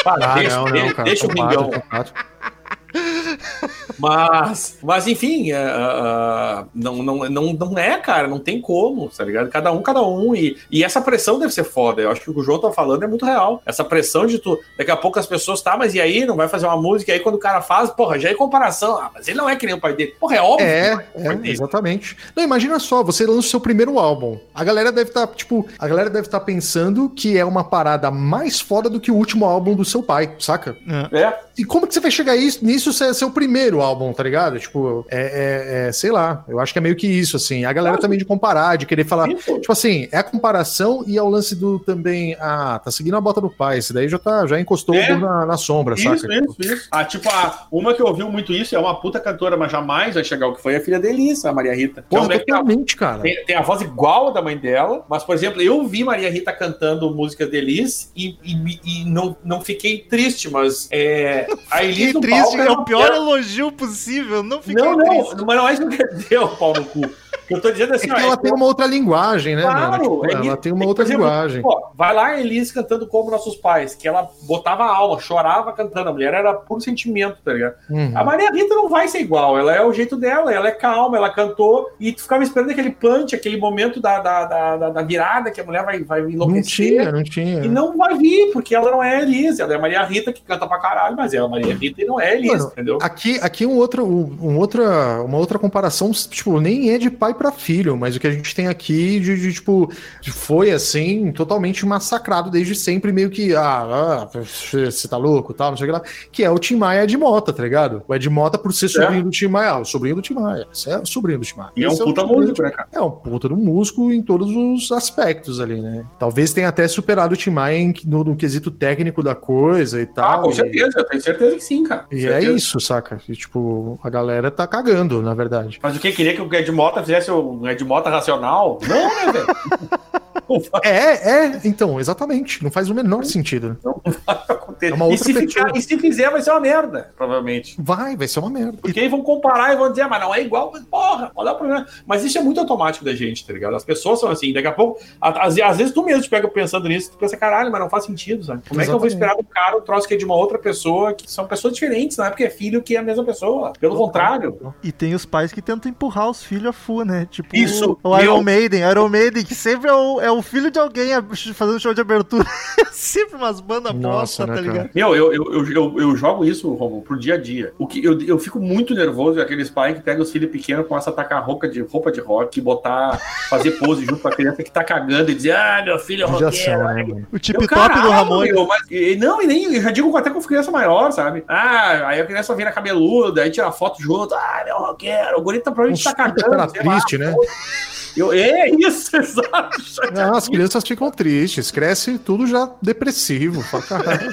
Ah, deixa, não, não, cara. deixa o Ringão. Mas, mas enfim, é, é, não, não, não, não é, cara, não tem como, tá ligado? Cada um, cada um. E, e essa pressão deve ser foda. Eu acho que o que o João tá falando é muito real. Essa pressão de tu. Daqui a pouco as pessoas, tá, mas e aí? Não vai fazer uma música? E aí quando o cara faz, porra, já é comparação. Ah, mas ele não é que nem o pai dele. Porra, é óbvio. que É, não o pai é, dele. exatamente. Não, imagina só, você lança o seu primeiro álbum. A galera deve estar, tipo, a galera deve estar pensando que é uma parada mais foda do que o último álbum do seu pai, saca? É. E como que você vai chegar isso, nisso se é seu primeiro álbum, tá ligado? Tipo, é, é- é, sei lá, eu acho que é meio que isso, assim. A galera também de comparar, de querer falar. Isso. Tipo assim, é a comparação e é o lance do também. Ah, tá seguindo a bota do pai. Esse daí já, tá, já encostou É. na, na sombra, Isso, saca? isso, isso. Ah, tipo, a, uma que ouviu muito isso é uma puta cantora, mas jamais vai chegar o que foi a filha da Elisa, a Maria Rita. É Porra, a- totalmente, cara. Tem, tem a voz igual da mãe dela, mas, por exemplo, eu vi Maria Rita cantando música de Elis e, e, e não, não fiquei triste, mas é, a (laughs) Elis triste, palco é o pior. Elogio possível. Não fiquei Não, não, triste. mas não é isso que o pau no cu. Eu tô dizendo É assim, que ó, ela é- tem uma outra linguagem, né, Claro? Tipo, é ela isso. tem uma Por outra exemplo, linguagem. Pô, vai lá a Elis cantando como nossos pais, que ela botava a alma, chorava cantando. A mulher era puro sentimento, tá ligado? Uhum. A Maria Rita não vai ser igual, ela é o jeito dela, ela é calma, ela cantou e tu ficava esperando aquele punch, aquele momento da, da, da, da- da virada que a mulher vai, vai Não enlouquecer. tinha, não tinha. E não vai vir, porque ela não é a Elis, ela é a Maria Rita que canta pra caralho, mas ela é a Maria Rita e não é a Elis, Mano, entendeu? Aqui, aqui um outro, um, um outra, uma outra comparação, tipo, nem é de pai pra filho, mas o que a gente tem aqui de, de, tipo, de- foi assim, totalmente massacrado desde sempre, meio que, ah, ah, você tá louco, tal, não sei o que lá, que é o Tim Maia Ed Mota, tá ligado? O Ed Mota, por ser sobrinho do Tim Maia, ah, o sobrinho do Tim Maia, esse é o sobrinho do Tim Maia. E é um o puta do músico, né, cara? é um puta do músico em todos os aspectos ali, né? Talvez tenha até superado o Tim Maia em- no, no quesito técnico da coisa e tal. Ah, com e- certeza, eu tenho certeza que sim, cara. e é Certeza. isso, saca? E, tipo, a galera tá cagando, na verdade. Mas o que queria que o Ed Mota fizesse um Ed Mota racional? Não, né, velho? Não (laughs) vai É, é, então, exatamente. Não faz o menor sentido. ter- É uma e, outra se pessoa. ficar- e se fizer, vai ser uma merda, provavelmente. Vai, vai ser uma merda. Porque aí vão comparar e vão dizer, ah, mas não é igual, mas porra, qual é o problema? Mas isso é muito automático da gente, tá ligado? As pessoas são assim, daqui a pouco, às, às vezes tu mesmo te pega pensando nisso, tu pensa, caralho, mas não faz sentido, sabe? Como é que eu vou Exatamente. esperar do cara um troço que é de uma outra pessoa, que são pessoas diferentes, não é porque é filho que é a mesma pessoa. Pelo contrário. E tem os pais que tentam empurrar os filhos a full, né? Tipo Isso, o Iron meu- Maiden, Iron Maiden, que sempre é o, é o filho de alguém fazendo show de abertura. (laughs) sempre umas bandas bosta, né, tá? Ligado? Meu, eu, eu, eu, eu, jogo isso, Romulo, pro dia a dia. O que eu, eu fico muito nervoso é aqueles pais que pegam os filhos pequenos, começam a tacar roupa de, roupa de rock, botar, fazer pose junto com a criança que tá cagando e dizer, ah, meu filho é roqueiro. né? O tip Eu, top do mas- e- não, e nem, eu já digo até com criança maior, sabe? Ah, aí a criança vira cabeluda, aí tira foto junto, ah, meu roqueiro, o guri tá provavelmente Uns tá cagando. cara sei lá, triste, né? Eu, é isso, (laughs) exato. Não, as crianças ficam tristes, cresce tudo já depressivo. Fala, caralho.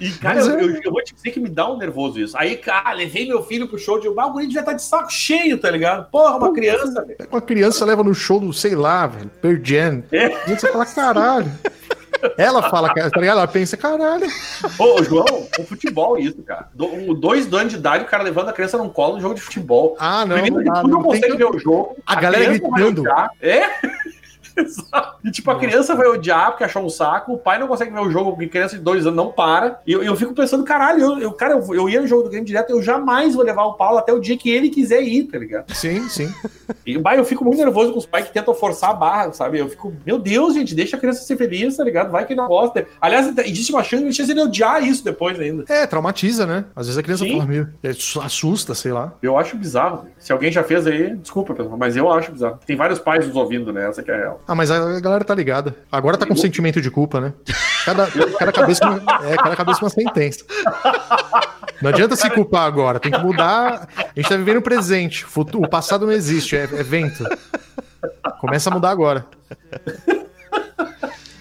E, cara, eu, é. eu- eu vou te dizer que me dá um nervoso isso. Aí, cara, levei meu filho pro show de ah, o guri já tá de saco cheio, tá ligado? Porra, uma criança, velho. Uma criança leva no show do, sei lá, velho, Pearl Jam. É. Você fala, caralho. (laughs) Ela fala, tá ligado? Ela pensa, caralho. Ô, João, o futebol, isso, cara. Do, dois anos de idade, o cara levando a criança num colo no jogo de futebol. Ah, não, Primeiro não que dá, tu não não consegue que- ver o jogo. A galera criança vai gritando. É? (laughs) Exato. E tipo, a criança vai odiar porque achou um saco, o pai não consegue ver o jogo porque criança de dois anos não para. E eu, eu fico pensando, caralho, eu, eu- cara, eu, eu ia no jogo do Grêmio direto, eu jamais vou levar o Paulo até o dia que ele quiser ir, tá ligado? Sim, sim. E bah, eu fico muito nervoso com os pais que tentam forçar a barra, sabe? Eu fico, meu Deus, gente, deixa a criança ser feliz, tá ligado? Vai que não gosta. Aliás, existe uma chance, uma chance de ele odiar isso depois ainda. É, traumatiza, né? Às vezes a criança fala, meu, é, assusta, sei lá. Eu acho bizarro. Se alguém já fez aí, desculpa, pessoal, mas eu acho bizarro. Tem vários pais nos ouvindo, né? Essa que é a real. Ah, mas a galera tá ligada. Agora tá com sentimento de culpa, né? Cada, cada cabeça uma, é, cada cabeça uma sentença. Não adianta se culpar agora, tem que mudar. A gente tá vivendo o presente. O passado não existe, é, é vento. Começa a mudar agora.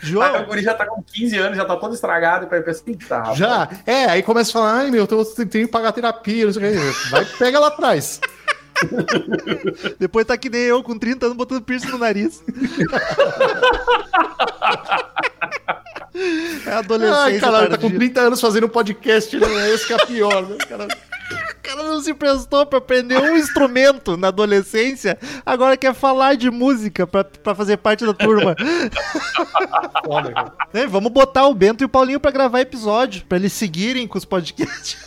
João, guri já tá com 15 anos, já tá todo estragado, e pensa assim, tá, rapaz. Já, é, aí começa a falar, ai meu, eu tenho que pagar terapia, não sei o que. Vai, pega lá atrás. (laughs) depois tá que nem eu, com 30 anos, botando piercing no nariz. (laughs) É adolescência. Ai, caralho, tá com tardia. 30 anos fazendo podcast, né? Esse que é a pior, né? Cara, O cara não se prestou pra aprender um instrumento na adolescência, agora quer falar de música pra, pra fazer parte da turma. foda. (laughs) É, vamos botar o Bento e o Paulinho pra gravar episódio, pra eles seguirem com os podcasts.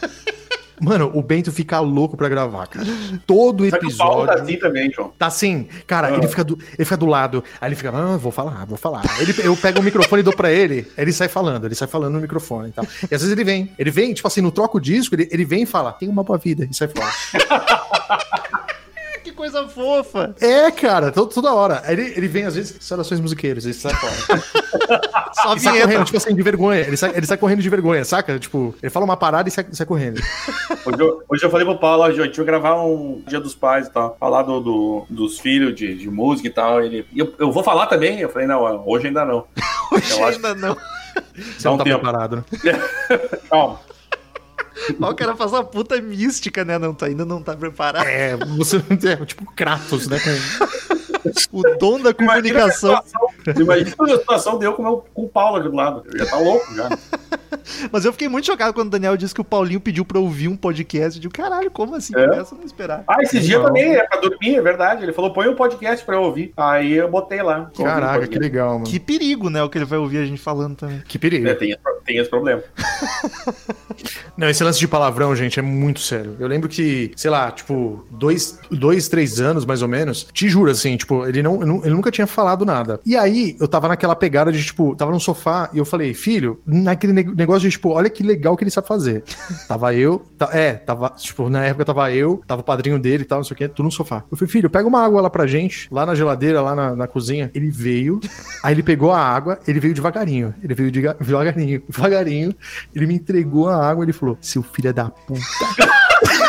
Mano, o Bento fica louco pra gravar, cara. Todo Só que o Paulo tá episódio. assim também, João. Tá assim, cara, Ah. ele, fica do, ele fica do lado, aí ele fica, ah, vou falar, vou falar. Ele, eu pego o microfone e dou pra ele, aí ele sai falando, ele sai falando no microfone e tal. E às vezes ele vem, ele vem, tipo assim, no troco o disco, ele, ele vem e fala, tem uma boa vida, e sai fora. (laughs) que coisa fofa. é, cara, to- toda hora. Ele, ele vem, às vezes, saudações musiqueiras, ele sai fora. (laughs) Só Ele sai correndo, tipo assim, de vergonha. Ele sai, ele sai correndo de vergonha, saca? Tipo, ele fala uma parada e sai, sai correndo. Hoje eu, hoje eu falei pro Paulo, ó, a gente vai gravar um Dia dos Pais e tal, falar do, do- dos filhos de, de música e tal. Ele, eu, eu vou falar também? Eu falei, não, hoje ainda não. (laughs) Hoje Eu acho- ainda não. Você Dá não um tá tempo. preparado, né? (laughs) Calma. (laughs) Ó, o cara faz uma puta mística, né? Não, tá, ainda não tá preparado. É, você (laughs) é tipo Kratos, né? O dom da comunicação. Imagina a situação, imagina a situação deu com, o meu- com o Paulo aqui do lado. Eu ia tá louco já. (laughs) Mas eu fiquei muito chocado quando o Daniel disse que o Paulinho pediu pra ouvir um podcast. Eu digo, caralho, como assim? É. Essa eu não esperar. Ah, esses dias Não. também, é pra dormir, é verdade. Ele falou, põe um podcast pra eu ouvir. Aí eu botei lá. Caraca, que legal, mano. Que perigo, né? O que ele vai ouvir a gente falando também. Que perigo. É, tem, esse tem esse problema. (laughs) Não, esse lance de palavrão, gente, é muito sério. Eu lembro que, sei lá, tipo, dois, dois três anos, mais ou menos, te juro, assim, tipo, ele, não, ele nunca tinha falado nada. E aí, eu tava naquela pegada de, tipo, tava no sofá e eu falei, filho, naquele ne- negócio de, tipo, olha que legal que ele sabe fazer. (laughs) tava eu, é, tava, tipo, na época tava eu, tava o padrinho dele e tal, não sei o que, tudo no sofá. Eu falei, filho, pega uma água lá pra gente, lá na geladeira, lá na, na cozinha. Ele veio, (laughs) aí ele pegou a água, ele veio devagarinho, ele veio diga- devagarinho, devagarinho, ele me entregou a água, ele falou, seu filho é da puta. (laughs)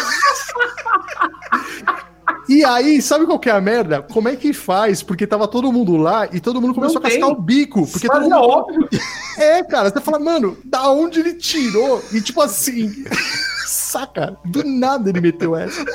E aí, sabe qual que é a merda? Como é que faz? Porque tava todo mundo lá e todo mundo começou Não a cascar tem. o bico. Porque Mas todo é mundo... óbvio. (laughs) É, cara, você fala, mano, da onde ele tirou? E tipo assim, (laughs) saca? Do nada ele meteu essa.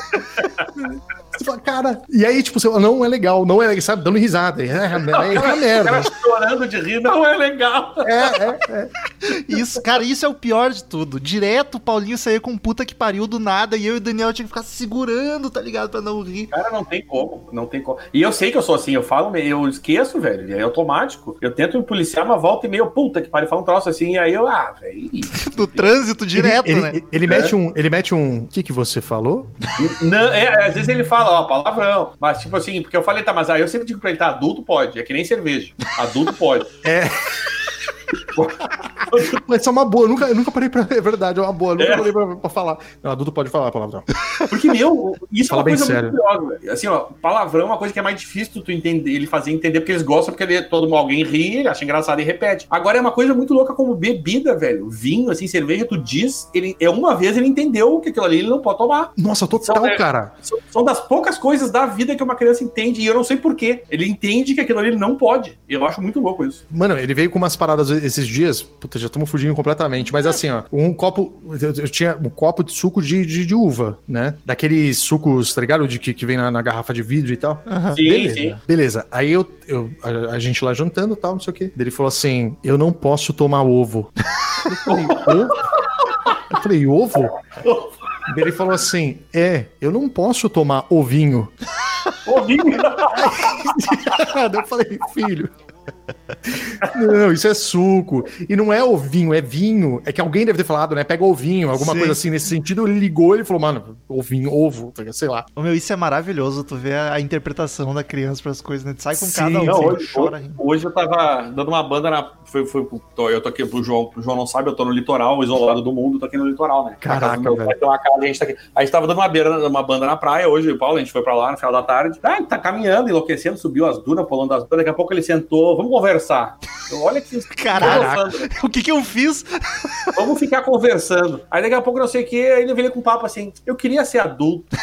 Você fala, cara. E aí, tipo, você fala, não é legal, não é legal, sabe? Dando risada. É, é, é (laughs) O cara merda. chorando de rir não é legal. É, é, é. (laughs) Isso, cara, isso é o pior de tudo. Direto o Paulinho saía com puta que pariu do nada e eu e o Daniel tinha que ficar segurando, tá ligado? Pra não rir. Cara, não tem como, não tem como. E eu sei que eu sou assim, eu falo, eu esqueço, velho, é automático. Eu tento me policiar uma volta e meio, puta que pariu, fala um troço assim, e aí eu, ah, velho. No (laughs) trânsito direto, ele, né? ele, ele mete um. Ele mete um. O que, que você falou? Não, é, às vezes ele fala, ó, palavrão. Mas, tipo assim, porque eu falei, tá, mas aí eu sempre digo pra ele, tá, adulto pode, é que nem cerveja. Adulto pode. É. (laughs) (laughs) Mas é uma boa, eu nunca, eu nunca parei pra. É verdade, é uma boa, eu nunca É. parei pra, pra falar. Não, adulto pode falar palavrão. Porque, meu, isso Fala é uma bem coisa sério. muito curiosa, velho. Assim, ó, palavrão é uma coisa que é mais difícil tu entender, ele fazer entender, porque eles gostam, porque ele, todo mundo, alguém ri, ele acha engraçado e repete. Agora é uma coisa muito louca como bebida, velho. Vinho, assim, cerveja, tu diz, ele, é uma vez ele entendeu que aquilo ali ele não pode tomar. Nossa, total, São- é- cara. São, são das poucas coisas da vida que uma criança entende, e eu não sei porquê. Ele entende que aquilo ali ele não pode. Eu acho muito louco isso. Mano, ele veio com umas paradas esses dias. Puta, já estamos fugindo completamente. Mas assim, ó, um copo. Eu, eu tinha um copo de suco de, de, de uva, né? Daqueles sucos, tá ligado? De que, que vem na, na garrafa de vidro e tal. Sim, Beleza. sim. Beleza. Aí eu, eu a, a gente lá jantando e tal, não sei o quê. Daí Ele falou assim: Eu não posso tomar ovo. Eu falei, ovo? Eu falei, ovo? Daí Ele falou assim: É, eu não posso tomar ovinho. Ouvindo. Daí (laughs) (laughs) eu falei, filho. (laughs) Não, isso é suco. E não é ovinho, é vinho. É que alguém deve ter falado, né? Pega ovinho, alguma Sim. coisa assim nesse sentido. Ele ligou ele falou, mano, ovinho, ovo, sei lá. Ô, meu, isso é maravilhoso, tu vê a, a interpretação da criança pras coisas, né? Tu sai com Sim, cada um, Não, hoje, chora. hoje, hoje eu tava dando uma banda na. Foi, foi, tô- eu tô aqui pro João, pro João não sabe, eu tô no litoral, isolado do mundo, tô aqui no litoral, né? Caraca, meu velho. pai, tem uma casa, a gente tá aqui. A gente tava dando uma, beira, uma banda na praia hoje, o Paulo, a gente foi pra lá no final da tarde. Ah, tá caminhando, enlouquecendo, subiu as dunas, pulando as dunas. Daqui a pouco ele sentou, vamos conversar. Eu, Olha que. Caraca. O que que eu fiz? Vamos ficar conversando. Aí daqui a pouco não sei o que, aí ele veio com um papo assim, eu queria ser adulto.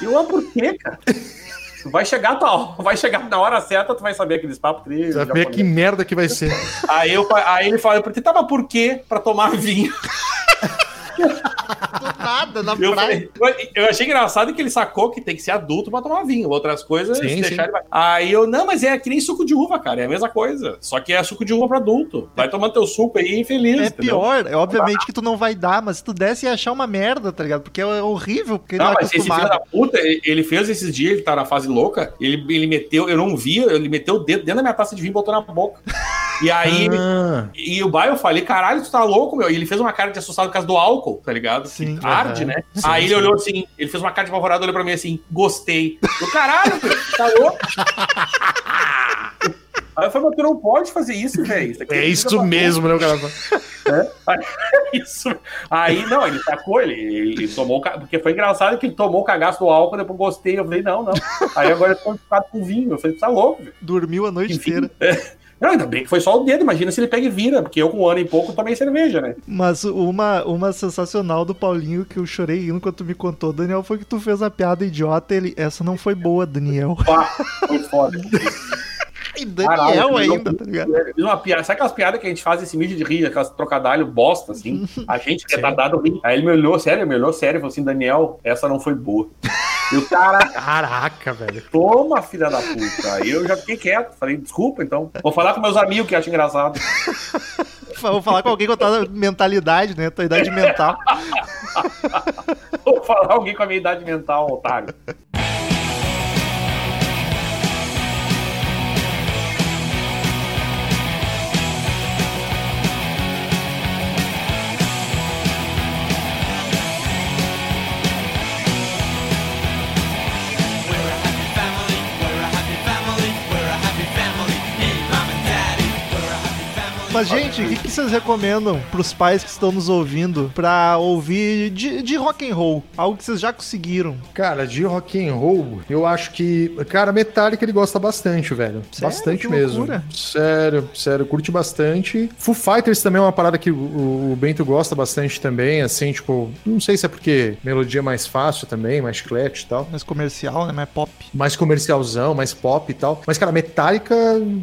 E eu, ah, por quê, cara? Vai chegar, tal, vai chegar na hora certa, tu vai saber aqueles papos tristes. Vai ver que merda que vai ser. Aí, eu, aí ele ti, tá, mas por quê? Pra tomar vinho. (laughs) (laughs) Do nada, na Eu, praia. falei- eu achei engraçado que ele sacou que tem que ser adulto pra tomar vinho. Outras coisas, Sim, se sim. deixar ele vai. Aí eu, não, mas é que nem suco de uva, cara. É a mesma coisa. Só que é suco de uva pra adulto. Vai tomando teu suco aí feliz. É entendeu? pior, é obviamente que tu não vai dar, mas se tu desse ia achar uma merda, tá ligado? Porque é horrível, porque ele Não, não é mas esse filho da puta, ele ele fez esses dias, ele tá na fase louca, ele, ele meteu, eu não via, ele meteu o dedo dentro da minha taça de vinho e botou na boca. E aí, Ah, E o bairro eu falei, caralho, tu tá louco, meu? E ele fez uma cara de assustado por causa do álcool, tá ligado? Sim. Que arde, Aham. né? Aí ele olhou assim, ele fez uma cara de apavorado, olhou pra mim assim, gostei. Eu, caralho, meu, tu tá louco? (laughs) Aí eu falei, mas tu não pode fazer isso, velho. aqui é isso mesmo, né, o cara? Aí, (laughs) isso. Aí, não, ele sacou, ele, ele tomou Porque foi engraçado que ele tomou o cagaço do álcool, depois gostei. Eu falei, não, não. Aí agora eu tô ficado com vinho. Eu falei, tu tá louco, velho. Dormiu a noite Enfim. inteira. (laughs) Não, ainda bem que foi só o dedo. Imagina se ele pega e vira, porque eu com um ano e pouco tomei cerveja, né? Mas uma, uma sensacional do Paulinho que eu chorei rindo quando tu me contou, Daniel, foi que tu fez a piada idiota. Ele, essa não foi boa, Daniel. Pá, foi foda. (laughs) E Daniel Caralho, ainda, tá ligado? Fiz uma piada. Sabe aquelas piadas que a gente faz esse mídia de rir, aquelas trocadalho bosta, assim? A gente que tá dado rir. Aí ele me olhou sério, me olhou sério e falou assim: Daniel, essa não foi boa. E o cara, (laughs) Caraca, velho. toma, filha da puta. Aí eu já fiquei quieto. Falei, desculpa, então. Vou falar com meus amigos que acham engraçado. (laughs) Vou falar com alguém com a tua mentalidade, né? Tua idade mental. (laughs) Vou falar alguém com a minha idade mental, otário. Mas, gente, o que, que vocês recomendam pros pais que estão nos ouvindo pra ouvir de, de rock and roll? Algo que vocês já conseguiram. Cara, de rock and roll, eu acho que. Cara, Metallica ele gosta bastante, velho. Sério? Bastante Que mesmo. Sério, sério, curte bastante. Foo Fighters também é uma parada que o, o Bento gosta bastante também, assim, tipo, não sei se é porque melodia mais fácil também, mais chiclete e tal. Mais comercial, né? Mais pop. mais comercialzão, mais pop e tal. Mas, cara, Metallica,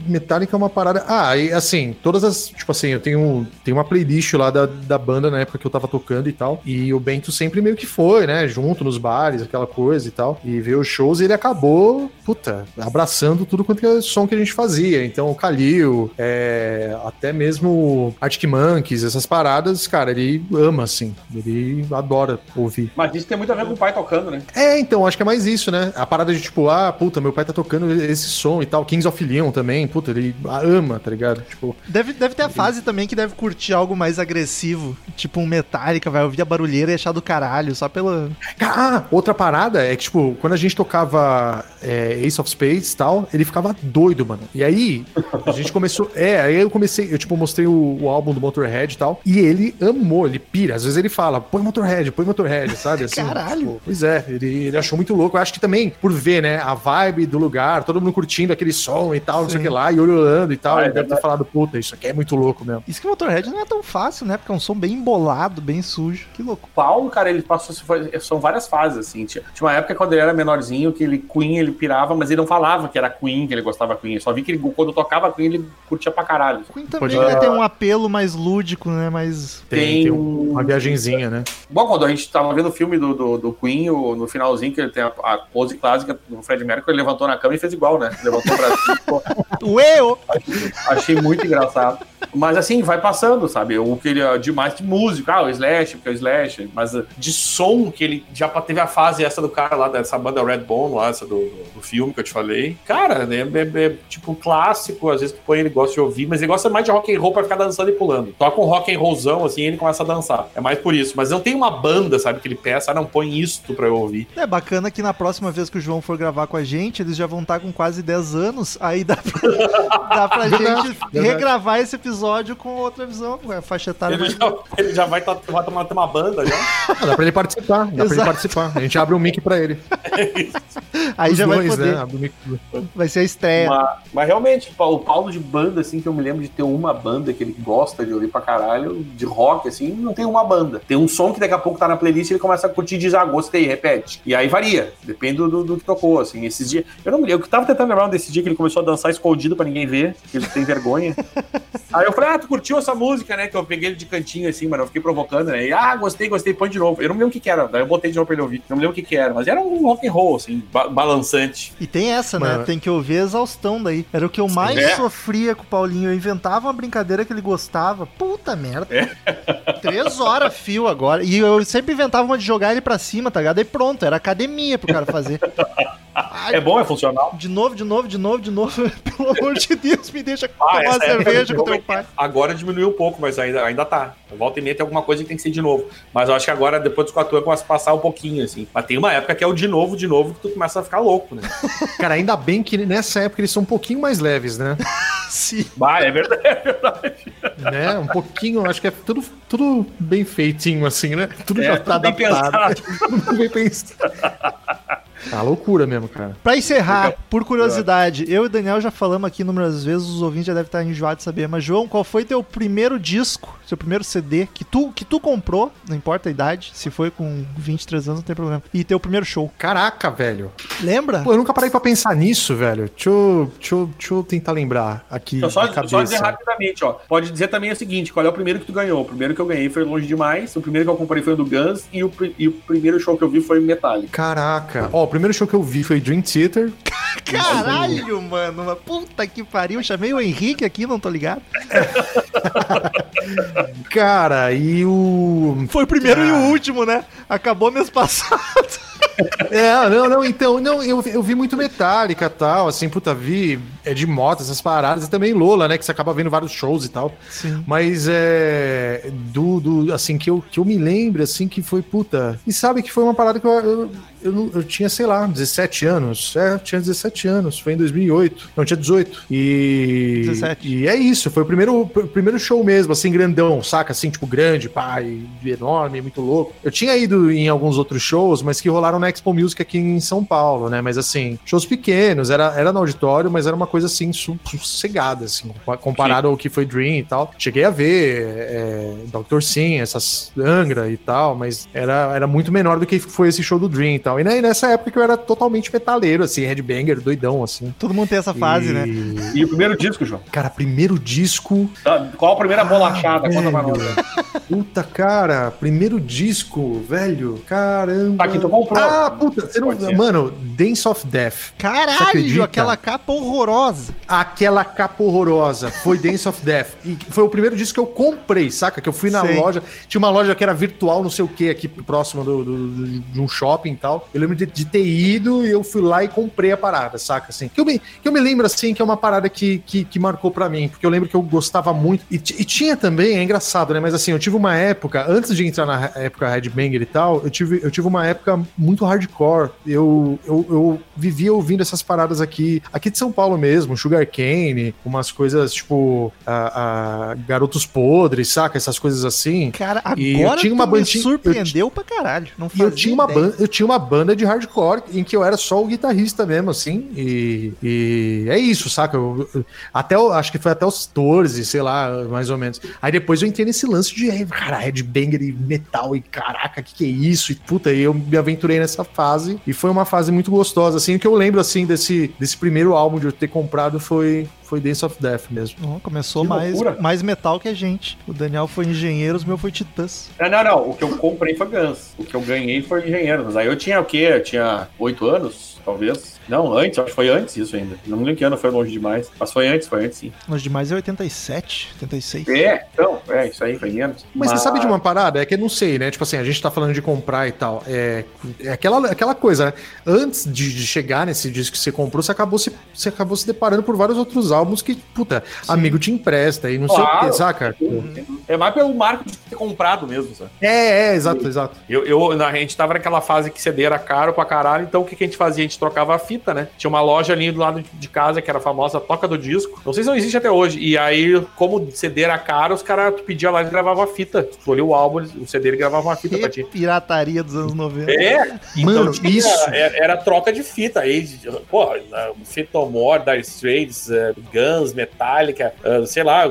Metallica é uma parada. Ah, e assim, todas as várias. Tipo assim, eu tenho, tenho uma playlist lá da, da banda na época que eu tava tocando e tal. E o Bento sempre meio que foi, né? Junto nos bares, aquela coisa e tal. E veio os shows e ele acabou, puta, abraçando tudo quanto é som que a gente fazia. Então, o Kalil, é, até mesmo Arctic Monkeys, essas paradas, cara, ele ama, assim. Ele adora ouvir. Mas isso tem muito a ver com o pai tocando, né? É, então, acho que é mais isso, né? A parada de tipo, ah, puta, meu pai tá tocando esse som e tal. Kings of Leon também, puta, ele ama, tá ligado? Tipo, Deve, deve ter a fase também que deve curtir algo mais agressivo. Tipo um Metallica, vai ouvir a barulheira e achar do caralho, só pela. Ah, outra parada é que, tipo, quando a gente tocava é, Ace of Spades e tal, ele ficava doido, mano. E aí, a gente começou. É, aí eu comecei, eu, tipo, mostrei o, o álbum do Motorhead e tal. E ele amou, ele pira. Às vezes ele fala, põe Motorhead, põe Motorhead, sabe? Assim, Caralho. tipo, pois é, ele, ele achou muito louco. Eu acho que também, por ver, né, a vibe do lugar, todo mundo curtindo aquele som e tal, não sei o que lá, e olhando e tal, Ah, é ele deve ter falado, puta, isso aqui é muito louco mesmo. Isso que o Motorhead não é tão fácil, né? Porque é um som bem embolado, bem sujo. Que louco. O Paulo, cara, ele passou. São várias fases, assim. Tinha, tinha uma época quando ele era menorzinho que ele Queen ele pirava, mas ele não falava que era Queen, que ele gostava Queen. Eu só vi que ele, quando tocava Queen, ele curtia pra caralho. Queen também Pode- né, tem um apelo mais lúdico, né? Mais. Tem, Tem tem um- uma viagenzinha, né? Bom, quando a gente tava vendo o filme do, do, do Queen, o- no finalzinho, que ele tem a, a pose clássica do Fred Mercury, ele levantou na cama e fez igual, né? Levantou o braço. ficou- (laughs) Ueu! Achei muito engraçado. Mas assim, vai passando, sabe? O que ele é demais de música, ah, o Slash, porque é o Slash, mas uh, de som que ele já teve a fase essa do cara lá, dessa banda Red Bone, lá, essa do, do, do filme que eu te falei. Cara, né, é, é, tipo um clássico, às vezes tu põe ele gosta de ouvir, mas ele gosta mais de rock and roll pra ficar dançando e pulando. Toca um rock and rollzão, assim, e ele começa a dançar. É mais por isso. Mas não tem uma banda, sabe, que ele peça, ah, não, põe isto pra eu ouvir. É bacana que na próxima vez que o João for gravar com a gente, eles já vão estar com quase 10 anos, aí dá pra, (laughs) dá pra gente regravar esse episódio com outra visão, a faixa etária Ele mais... já, ele já vai, tá, vai tomar ter uma banda já. Ah, dá pra ele participar, dá pra ele Exato. participar. A gente abre um mic pra ele. Aí Os já vai dois, poder, né? Abre um mic. vai ser a estreia. Mas, mas realmente, o Paulo de banda, assim, que eu me lembro de ter uma banda que ele gosta de ouvir pra caralho, de rock, assim, não tem uma banda. Tem um som que daqui a pouco tá na playlist e ele começa a curtir e diz, ah, gostei, repete. E aí varia, depende do, do que tocou, assim. Esses dias. Eu não me lembro, eu tava tentando lembrar desse dia que ele começou a dançar escondido pra ninguém ver, que ele tem vergonha. (laughs) aí eu falei, ah, tu curtiu essa música, né? Que eu peguei ele de cantinho, assim, mas eu fiquei provocando, né? E, ah, gostei, gostei, põe de novo. Eu não me lembro o que que era, daí eu botei de novo pra ele ouvir. Não me lembro o que que era, mas era um rock and roll, assim, ba- balançante. E tem essa, né? Mano. Tem que ouvir a exaustão daí. Era o que eu mais É. sofria com o Paulinho. Eu inventava uma brincadeira que ele gostava. Puta merda. É. Três horas fio agora. E eu sempre inventava uma de jogar ele pra cima, tá ligado? Aí pronto, era academia pro cara fazer. (laughs) Ai, É bom, é funcional. De novo, de novo, de novo, de novo. (laughs) Pelo amor de Deus, me deixa Ah, tomar essa época cerveja com teu pai. Agora diminuiu um pouco, mas ainda, ainda tá. Volta e meia tem alguma coisa que tem que ser de novo. Mas eu acho que agora, depois dos 4 anos, começa a passar um pouquinho, assim. Mas tem uma época que é o de novo, de novo, que tu começa a ficar louco, né? (laughs) Cara, ainda bem que nessa época eles são um pouquinho mais leves, né? (laughs) Sim. Bah, é verdade, é verdade. né? Um pouquinho, acho que é tudo, tudo bem feitinho, assim, né? Tudo já É, tá tudo bem adaptado. pensado. Tudo bem pensado. Ah, loucura mesmo, cara. Pra encerrar, por curiosidade, eu e o Daniel já falamos aqui inúmeras vezes, os ouvintes já devem estar enjoados de saber, mas João, qual foi teu primeiro disco, seu primeiro CD que tu, que tu comprou, não importa a idade, se foi com 23 anos não tem problema, e teu primeiro show? Caraca, velho. Lembra? Pô, eu nunca parei pra pensar nisso, velho. Deixa eu, deixa eu, deixa eu tentar lembrar aqui Então, só, de só dizer rapidamente, ó. Pode dizer também o seguinte: qual é o primeiro que tu ganhou? O primeiro que eu ganhei foi longe demais. O primeiro que eu comprei foi o do Guns. E o, e o primeiro show que eu vi foi o Metallica. Caraca. Ó, o primeiro show que eu vi foi Dream Theater. (laughs) Caralho, mano, uma puta que pariu, chamei o Henrique aqui, não tô ligado. (laughs) Cara, e o. Foi o primeiro e Ah. o último, né? Acabou mês passado. (laughs) É, não, não, então, não, eu, eu vi muito Metallica e tal, assim, puta, vi é de moto, essas paradas, e também Lola, né, que você acaba vendo vários shows e tal. Sim. Mas é. Do, do, assim, que eu, que eu me lembro, assim, que foi, puta. E sabe que foi uma parada que eu. Eu, eu, eu tinha, sei lá, 17 anos. É, eu tinha 17 anos. Foi em 2008. Não, tinha 18. E. 17. E é isso. Foi o primeiro, primeiro show mesmo, assim, grandão, saca? Assim, tipo, grande, pai, enorme, muito louco. Eu tinha ido em alguns outros shows, mas que rolaram na Expo Music aqui em São Paulo, né? Mas assim, shows pequenos, era, era no auditório, mas era uma coisa assim, sossegada, assim, comparado ao que foi Dream e tal. Cheguei a ver é, Dr. Sim, essas Angra e tal, mas era, era muito menor do que foi esse show do Dream e tal. E né, nessa época que eu era totalmente metaleiro, assim, headbanger, doidão, assim. Todo mundo tem essa fase, E- né? E o primeiro disco, João? Cara, primeiro disco. Tá, Qual a primeira bolachada? Conta pra nós. Puta, cara, primeiro disco, velho. Caramba. Tá, que tu comprou. Ah, puta, você não. Mano, Dance of Death. Caralho, aquela capa horrorosa. Aquela capa horrorosa foi Dance of Death. E foi o primeiro disco que eu comprei, saca? Que eu fui na Sei. loja. Tinha uma loja que era virtual, não sei o que, aqui próximo do, do- do- de um shopping e tal. Eu lembro de, de ter ido e eu fui lá e comprei a parada, saca? Assim, que, eu me, que eu me lembro, assim, que é uma parada que, que, que marcou pra mim. Porque eu lembro que eu gostava muito. E, e tinha também, é engraçado, né? Mas assim, eu tive uma época, antes de entrar na época Headbanger e tal, eu tive, eu tive uma época muito hardcore. Eu, eu, eu vivia ouvindo essas paradas aqui, aqui de São Paulo mesmo, Sugar Cane, umas coisas tipo a, a Garotos Podres, saca? Essas coisas assim. Cara, E eu agora tinha uma me bandinha- eu surpreendeu pra caralho. Não E eu fazia tinha, uma ideia. banda, eu tinha uma banda de hardcore em que eu era só o guitarrista mesmo, assim. E, e é isso, saca? Eu- eu- até o- acho que foi até os 14, sei lá, mais ou menos. Aí depois eu entrei nesse lance de, cara, headbanger e metal e caraca, que que é isso? E puta, e eu me aventurei nessa fase. E foi uma fase muito gostosa, assim. O que eu lembro, assim, desse, desse primeiro álbum de eu ter comprado foi, foi Dance of Death mesmo. Começou Que mais, loucura. mais metal que a gente. O Daniel foi engenheiro, o meu foi titãs. Não, não, não. O que eu comprei foi Guns. O que eu ganhei foi Engenheiro. Mas aí eu tinha o quê? Eu tinha oito anos, talvez. Não, antes, acho que foi antes isso ainda. Não me lembro que ano foi longe demais. Mas foi antes, foi antes sim. Longe demais é 87, 86. É, então, é, isso aí foi menos. Mas, você sabe de uma parada? É que eu não sei, né? Tipo assim, a gente tá falando de comprar e tal. É, é aquela, aquela coisa, né? Antes de, de chegar nesse disco que você comprou, você acabou se, você acabou se deparando por vários outros álbuns que, puta, amigo te empresta e não sei o Claro. que, saca? É mais pelo marco de ter comprado mesmo, sabe? É, é, exato, exato. Eu, eu, a gente tava naquela fase que CD era caro pra caralho, então o que, que a gente fazia? A gente trocava a fita, né? Tinha uma loja ali do lado de casa que era a famosa Toca do Disco. Não sei se não existe até hoje. E aí, como CD era caro, os caras tu pedia lá e gravava a fita. Tu escolhia o álbum, o CD ele gravava uma fita pra Que ti. pirataria dos anos 90. É, Mano, então tinha- isso. Era, era troca de fita. Aí, pô, Fetomore, Dire Straits, eh, Guns, Metallica, eh, sei lá,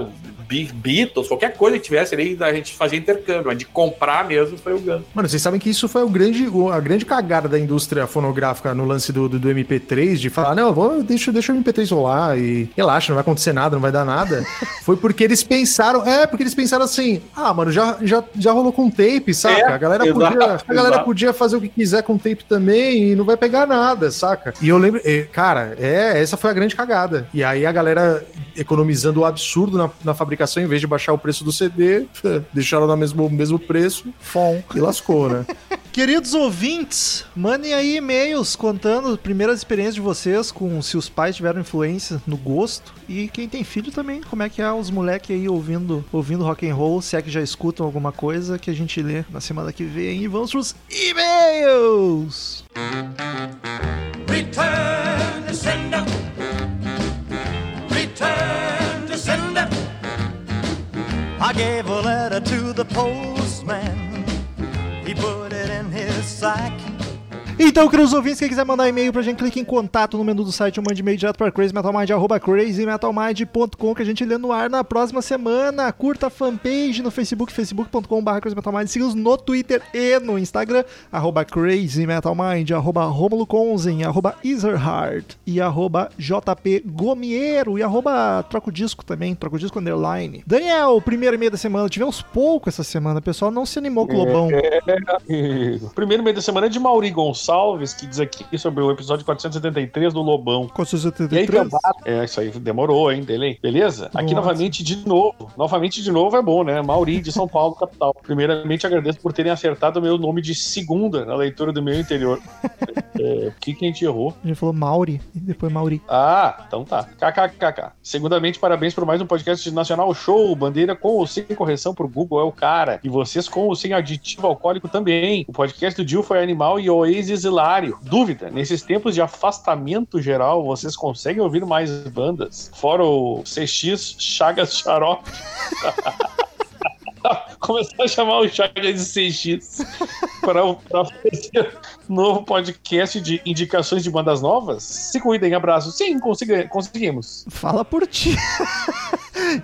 Be- Beatles, qualquer coisa que tivesse ali, a gente fazia intercâmbio. Mas de comprar mesmo foi o Guns. Mano, vocês sabem que isso foi o grande, a grande cagada da indústria fonográfica no lance do, do, do MP3, de falar, não, vou, deixa, deixa o MP3 rolar e relaxa, não vai acontecer nada, não vai dar nada. (laughs) foi porque eles pensaram, é, porque eles pensaram assim, ah, mano, já, já, já rolou com tape, saca? É, a, galera exato, podia, a galera podia fazer o que quiser com tape também e não vai pegar nada, saca? E eu lembro, cara, é, essa foi a grande cagada. E aí a galera economizando o absurdo na, na fabricação, em vez de baixar o preço do CD, (laughs) deixaram no mesmo, mesmo preço Fom. e lascou, né? (laughs) Queridos ouvintes, mandem aí e-mails contando primeiras experiências de vocês com se os pais tiveram influência no gosto e quem tem filho também, como é que é os moleques aí ouvindo, ouvindo rock and roll, se é que já escutam alguma coisa que a gente lê na semana que vem e vamos pros e-mails. Return to sender. Return to sender. I gave a letter to the postman. He put his psyche. Então, queridos ouvintes, quem quiser mandar e-mail pra gente, clique em contato no menu do site ou mande e-mail direto para crazymetalmind, arroba crazymetalmind.com que a gente lê no ar na próxima semana. Curta a fanpage no Facebook, facebook.com.br crazymetalmind. Siga-nos no Twitter e no Instagram, arroba crazymetalmind, arroba Romulo Conzen, arroba Ezerhard e arroba JP Gomiero e arroba Troco Disco também, Troco Disco Underline. Daniel, primeiro e-mail da semana. Tivemos pouco essa semana, pessoal não se animou com o Lobão. O primeiro meio da semana é de Mauri Gonçalves, que diz aqui sobre o episódio 473 do Lobão. Com E aí, 73. Gambá? É, isso aí demorou, hein, dele? Beleza? Aqui Nossa. novamente de novo. Novamente de novo é bom, né? Mauri, de São Paulo, (laughs) capital. Primeiramente, agradeço por terem acertado o meu nome de segunda na leitura do meu interior. (laughs) É, o que, que a gente errou? A gente falou Mauri e depois Mauri. Ah, então tá. KKKK. Segundamente, parabéns por mais um podcast nacional show. Bandeira com ou sem correção pro Google é o cara. E vocês com ou sem aditivo alcoólico também. O podcast do Dil foi animal e Oasis hilário. Dúvida, nesses tempos de afastamento geral, vocês conseguem ouvir mais bandas? Fora o CX Chagas Xarope. (laughs) Começar a chamar o Chagas de CX para fazer novo podcast de indicações de bandas novas? Se cuidem, abraço. Sim, conseguimos. Fala por ti.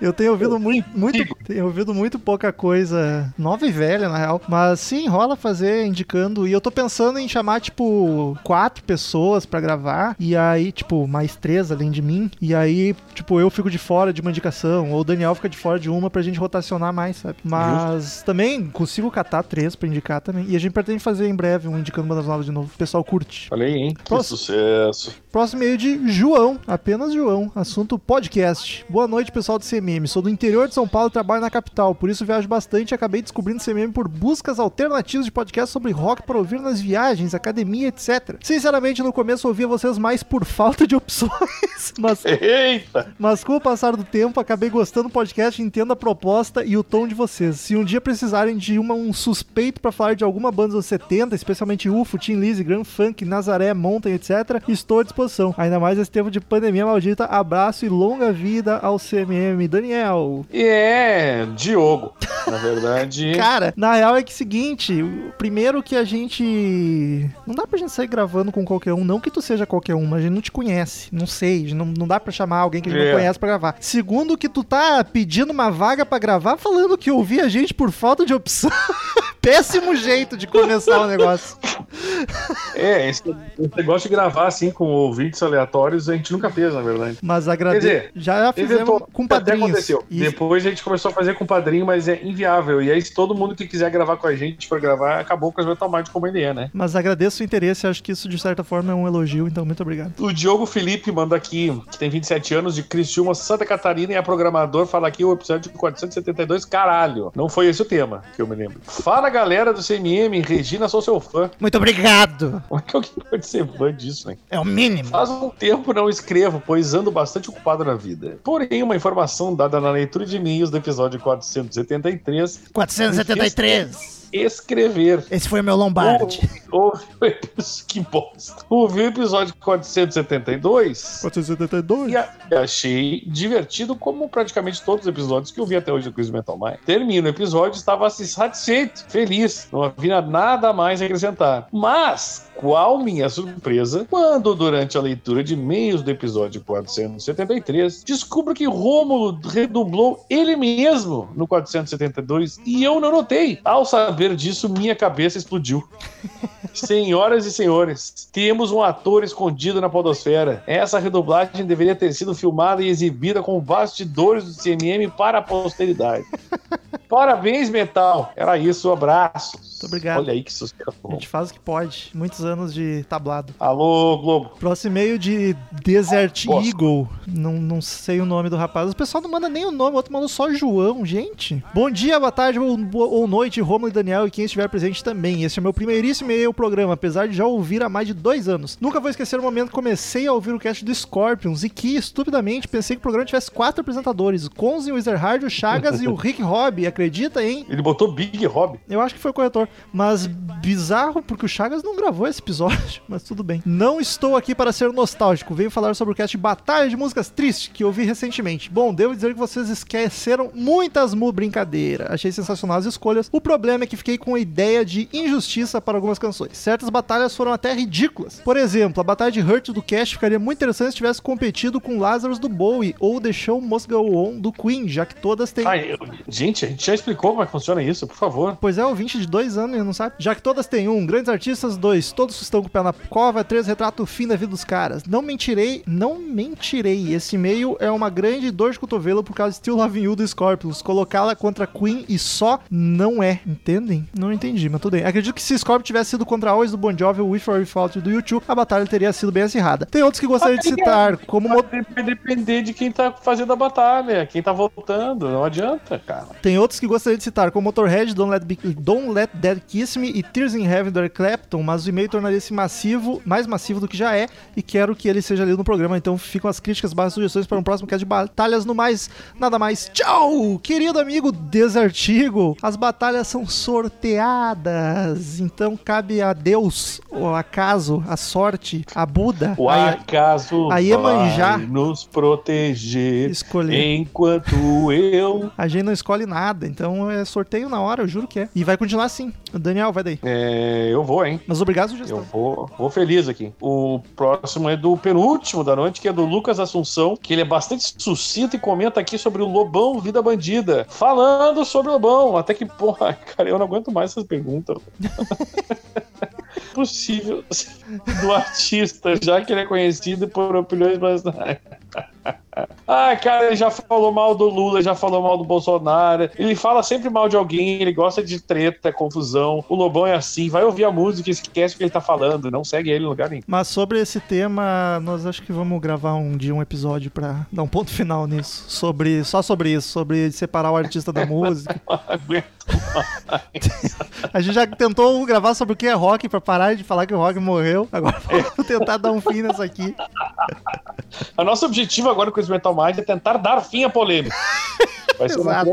Eu tenho ouvido muito, muito, tenho ouvido muito pouca coisa nova e velha, na real. Mas sim, rola fazer indicando. E eu tô pensando em chamar, tipo, quatro pessoas pra gravar. E aí, tipo, mais três além de mim. E aí, tipo, eu fico de fora de uma indicação. Ou o Daniel fica de fora de uma pra gente rotacionar mais, sabe? Mas também consigo catar três pra indicar também. E a gente pretende fazer em breve um indicando bandas novas de novo. O pessoal curte. Falei, hein? Que sucesso. Próximo e-mail de João, apenas João. Assunto podcast. Boa noite, pessoal do CMM. Sou do interior de São Paulo e trabalho na capital, por isso viajo bastante e acabei descobrindo o CMM por buscas alternativas de podcast sobre rock para ouvir nas viagens, academia, etc. Sinceramente, no começo ouvia vocês mais por falta de opções, (laughs) mas Eita! mas com o passar do tempo, acabei gostando do podcast, entendo a proposta e o tom de vocês. Se um dia precisarem de uma, um suspeito pra falar de alguma banda dos 70, especialmente UFO, Tim Lizzy, Grand Funk, Nazaré, Mountain, etc., estou à disposição. Ainda mais nesse tempo de pandemia maldita. Abraço e longa vida ao CMM. Daniel. E é Diogo. Na verdade. (laughs) Cara, na real é que é o seguinte, o primeiro que a gente. Não dá pra gente sair gravando com qualquer um, não que tu seja qualquer um, mas a gente não te conhece. Não sei, não, não dá pra chamar alguém que a gente É. não conhece pra gravar. Segundo, que tu tá pedindo uma vaga pra gravar falando que ouvir a gente por falta de opção. (laughs) Péssimo jeito de começar o negócio. É, esse esse negócio de gravar assim com ouvintes aleatórios a gente nunca fez, na verdade. Mas agradeço. Quer dizer, Já fizemos Inventou. com Até padrinhos. aconteceu. E- Depois a gente começou a fazer com padrinho, mas é inviável. E aí, se todo mundo que quiser gravar com a gente for gravar, acabou com as Metal Mind como ele é, né? Mas agradeço o interesse, acho que isso de certa forma é um elogio, então muito obrigado. O Diogo Felipe manda aqui, que tem 27 anos, de Criciúma, Santa Catarina, e é programador, fala aqui o episódio 472, caralho. Não foi esse o tema, que eu me lembro. Fala, galera do CMM, Regina, sou seu fã. Muito obrigado! Como é que alguém pode ser fã disso, né? É o mínimo. Faz um tempo não escrevo, pois ando bastante ocupado na vida. Porém, uma informação dada na leitura de e-mails do episódio 473, 473. Escrever. Esse foi o meu Lombardi. Ouve o episódio. Que bosta. Ouvi o episódio 472 472? e a- e achei divertido, como praticamente todos os episódios que eu vi até hoje do Quiz Metal Mind. Termino o episódio, estava assim, satisfeito, feliz, não havia nada mais a acrescentar. Mas, qual minha surpresa, quando durante a leitura de e-mails do episódio 473, descubro que Rômulo redublou ele mesmo no 472 e eu não notei. Ao saber disso, minha cabeça explodiu. Senhoras e senhores, temos um ator escondido na podosfera. Essa redublagem deveria ter sido filmada e exibida com bastidores do CMM para a posteridade. Parabéns, Metal. Era isso, um abraço. Muito obrigado. Olha aí que sucesso. A gente faz o que pode. Muitos anos de tablado. Alô, Globo. Próximo e-mail de Desert. Eagle. Não, não sei o nome do rapaz. O pessoal não manda nem o nome, o outro mandou só João, gente. Bom dia, boa tarde ou, ou noite, Romulo e Daniel e quem estiver presente também. Este é meu primeiríssimo e-mail ao programa, apesar de já ouvir há mais de dois anos. Nunca vou esquecer o momento que comecei a ouvir o cast do Scorpions e que, estupidamente, pensei que o programa tivesse quatro apresentadores: o Konzi, o Ezerhard, o Chagas e o Rick Hobby. Acredita, hein? Ele botou Big Rob. Eu acho que foi o corretor. Mas bizarro, porque o Chagas não gravou esse episódio. (laughs) Mas tudo bem. Não estou aqui para ser nostálgico. Venho falar sobre o cast Batalha de Músicas Tristes, que eu vi recentemente. Bom, devo dizer que vocês esqueceram muitas mu brincadeira. Achei sensacional as escolhas. O problema é que fiquei com a ideia de injustiça para algumas canções. Certas batalhas foram até ridículas. Por exemplo, a batalha de Hurt do cast ficaria muito interessante se tivesse competido com Lazarus do Bowie ou The Show Must Go On do Queen, já que todas têm Ai, eu- gente, a gente já explicou como é que funciona isso, por favor. Pois é, ouvinte de dois anos não sabe. Já que todas têm um, grandes artistas, dois, todos estão com o pé na cova, três, retrato o fim da vida dos caras. Não mentirei, não mentirei. Esse e-mail é uma grande dor de cotovelo por causa de Still Loving You do Scorpions. Colocá-la contra Queen e só não é. Entendem? Não entendi, mas tudo bem. Acredito que se Scorpion tivesse sido contra Always do Bon Jovi With or Without do YouTube, a batalha teria sido bem acirrada. Tem outros que gostaria de citar, como Mo- Vai depender de quem tá fazendo a batalha, quem tá voltando. Não adianta, cara. Tem outros que gostaria de citar, como Motorhead, Don't Let, Be- Don't Let Dead Kiss Me e Tears in Heaven do Eric Clapton, mas o e-mail tornaria-se massivo, mais massivo do que já é, e quero que ele seja lido no programa, então ficam as críticas barra sugestões para um próximo cast de batalhas no mais, nada mais. Tchau! Querido amigo Desert Eagle, as batalhas são sorteadas, então cabe a Deus, o acaso, a sorte, a Buda, O a- acaso a Iemanjá. vai nos proteger escolher. enquanto eu (laughs) A gente não escolhe nada. Então é sorteio na hora, eu juro que é. E vai continuar assim. Daniel, vai daí. É, eu vou, hein? Mas obrigado, Eu sugestão. vou, vou feliz aqui. O próximo é do penúltimo da noite, que é do Lucas Assunção, que ele é bastante sucinto e comenta aqui sobre o Lobão Vida Bandida. Falando sobre o Lobão. Até que, porra, (laughs) cara, eu não aguento mais essas perguntas. (laughs) Possível (laughs) do artista, já que ele é conhecido por opiniões mais. Ah, cara, ele já falou mal do Lula, já falou mal do Bolsonaro. Ele fala sempre mal de alguém, ele gosta de treta, confusão. O Lobão é assim, vai ouvir a música e esquece o que ele tá falando, não segue ele em lugar nenhum. Mas sobre esse tema, nós acho que vamos gravar um dia um episódio pra dar um ponto final nisso. Sobre, só sobre isso, sobre separar o artista da música. (laughs) A gente já tentou gravar sobre o que é rock pra parar de falar que o rock morreu. Agora (laughs) vamos tentar dar um fim nessa aqui. O nosso objetivo agora com esse Metal Mind é tentar dar fim à polêmica. (laughs) Vai ser Exato.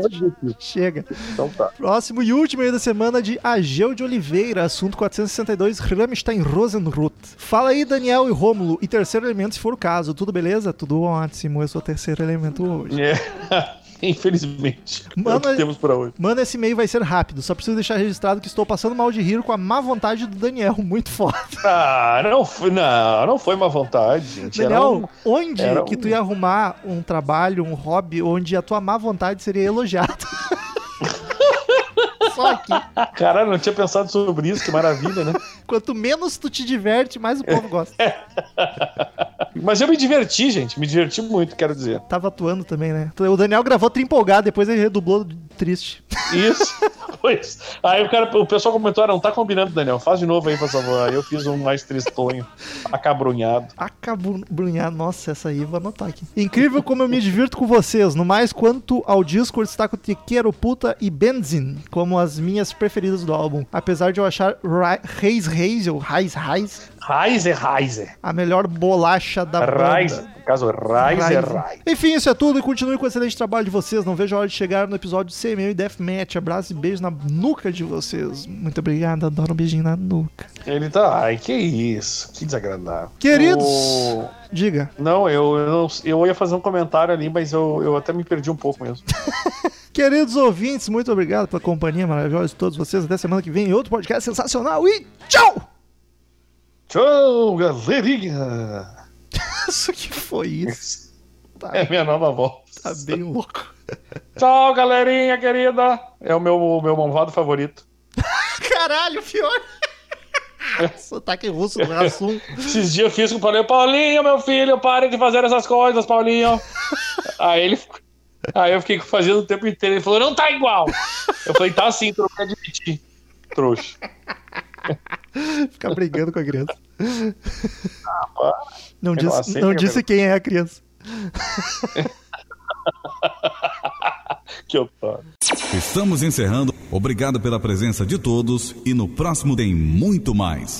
Chega. Então tá. Próximo e último aí da semana de Ageu de Oliveira, assunto 462, Rammstein Rosenrut. Fala aí, Daniel e Rômulo, e terceiro elemento, se for o caso. Tudo beleza? Tudo ótimo, eu sou o terceiro elemento hoje. É. (laughs) (laughs) Infelizmente. é o que temos pra hoje. Mano, esse e-mail vai ser rápido, só preciso deixar registrado que estou passando mal de rir com a má vontade do Daniel, (laughs) muito foda. Ah, não foi, não, não foi má vontade, gente. Daniel, um- onde que um- tu ia arrumar um trabalho, um hobby, onde a tua má vontade seria elogiada? (laughs) Só aqui. (laughs) Caralho, não tinha pensado sobre isso, que maravilha, né? (laughs) Quanto menos tu te diverte, mais o povo gosta. Mas eu me diverti, gente. Me diverti muito, quero dizer. Tava atuando também, né? O Daniel gravou tri empolgado, depois ele redublou triste. Isso. (laughs) pois. Aí o, cara, o pessoal comentou: ah, não tá combinando, Daniel. Faz de novo aí, por favor. Aí eu fiz um mais tristonho, (laughs) acabrunhado. Acabrunhar, nossa, essa aí vou anotar aqui. Incrível como eu me divirto com vocês. No mais, quanto ao Discord, destaco Tequeiro Puta e Benzin como as minhas preferidas do álbum. Apesar de eu achar Ra- Reis Reis, ou Raiz Raiz, Reiser, Reiser. a melhor bolacha da Reiser. banda. No caso, Reiser, Reiser. Enfim, isso é tudo e continue com o excelente trabalho de vocês. Não vejo a hora de chegar no episódio CMU e Deathmatch. Abraço e beijo na nuca de vocês. Muito obrigado, adoro um beijinho na nuca. Ele tá. Ai, que isso. Que desagradável. Queridos, O- diga. Não, eu, eu, não- eu ia fazer um comentário ali, mas eu, eu até me perdi um pouco mesmo. (laughs) Queridos ouvintes, muito obrigado pela companhia maravilhosa de todos vocês. Até semana que vem em outro podcast sensacional e tchau! Tchau, galerinha! (laughs) Isso que foi isso? Tá, É minha nova voz. tá bem louco. Tchau, galerinha querida! É o meu, meu malvado favorito. (laughs) Caralho, pior. (laughs) Sotaque russo do Rassum. Esses dias eu fiz com o Paulinho. Paulinho, meu filho, pare de fazer essas coisas, Paulinho. Aí ele. Aí eu fiquei fazendo o tempo inteiro. Ele falou, não tá igual. Eu falei, tá sim, não quer admitir. Trouxa. (laughs) Ficar brigando com a criança. Não Eu disse, aceito não eu disse quem é a criança. (laughs) Que otário. Estamos encerrando. Obrigado pela presença de todos e no próximo tem muito mais.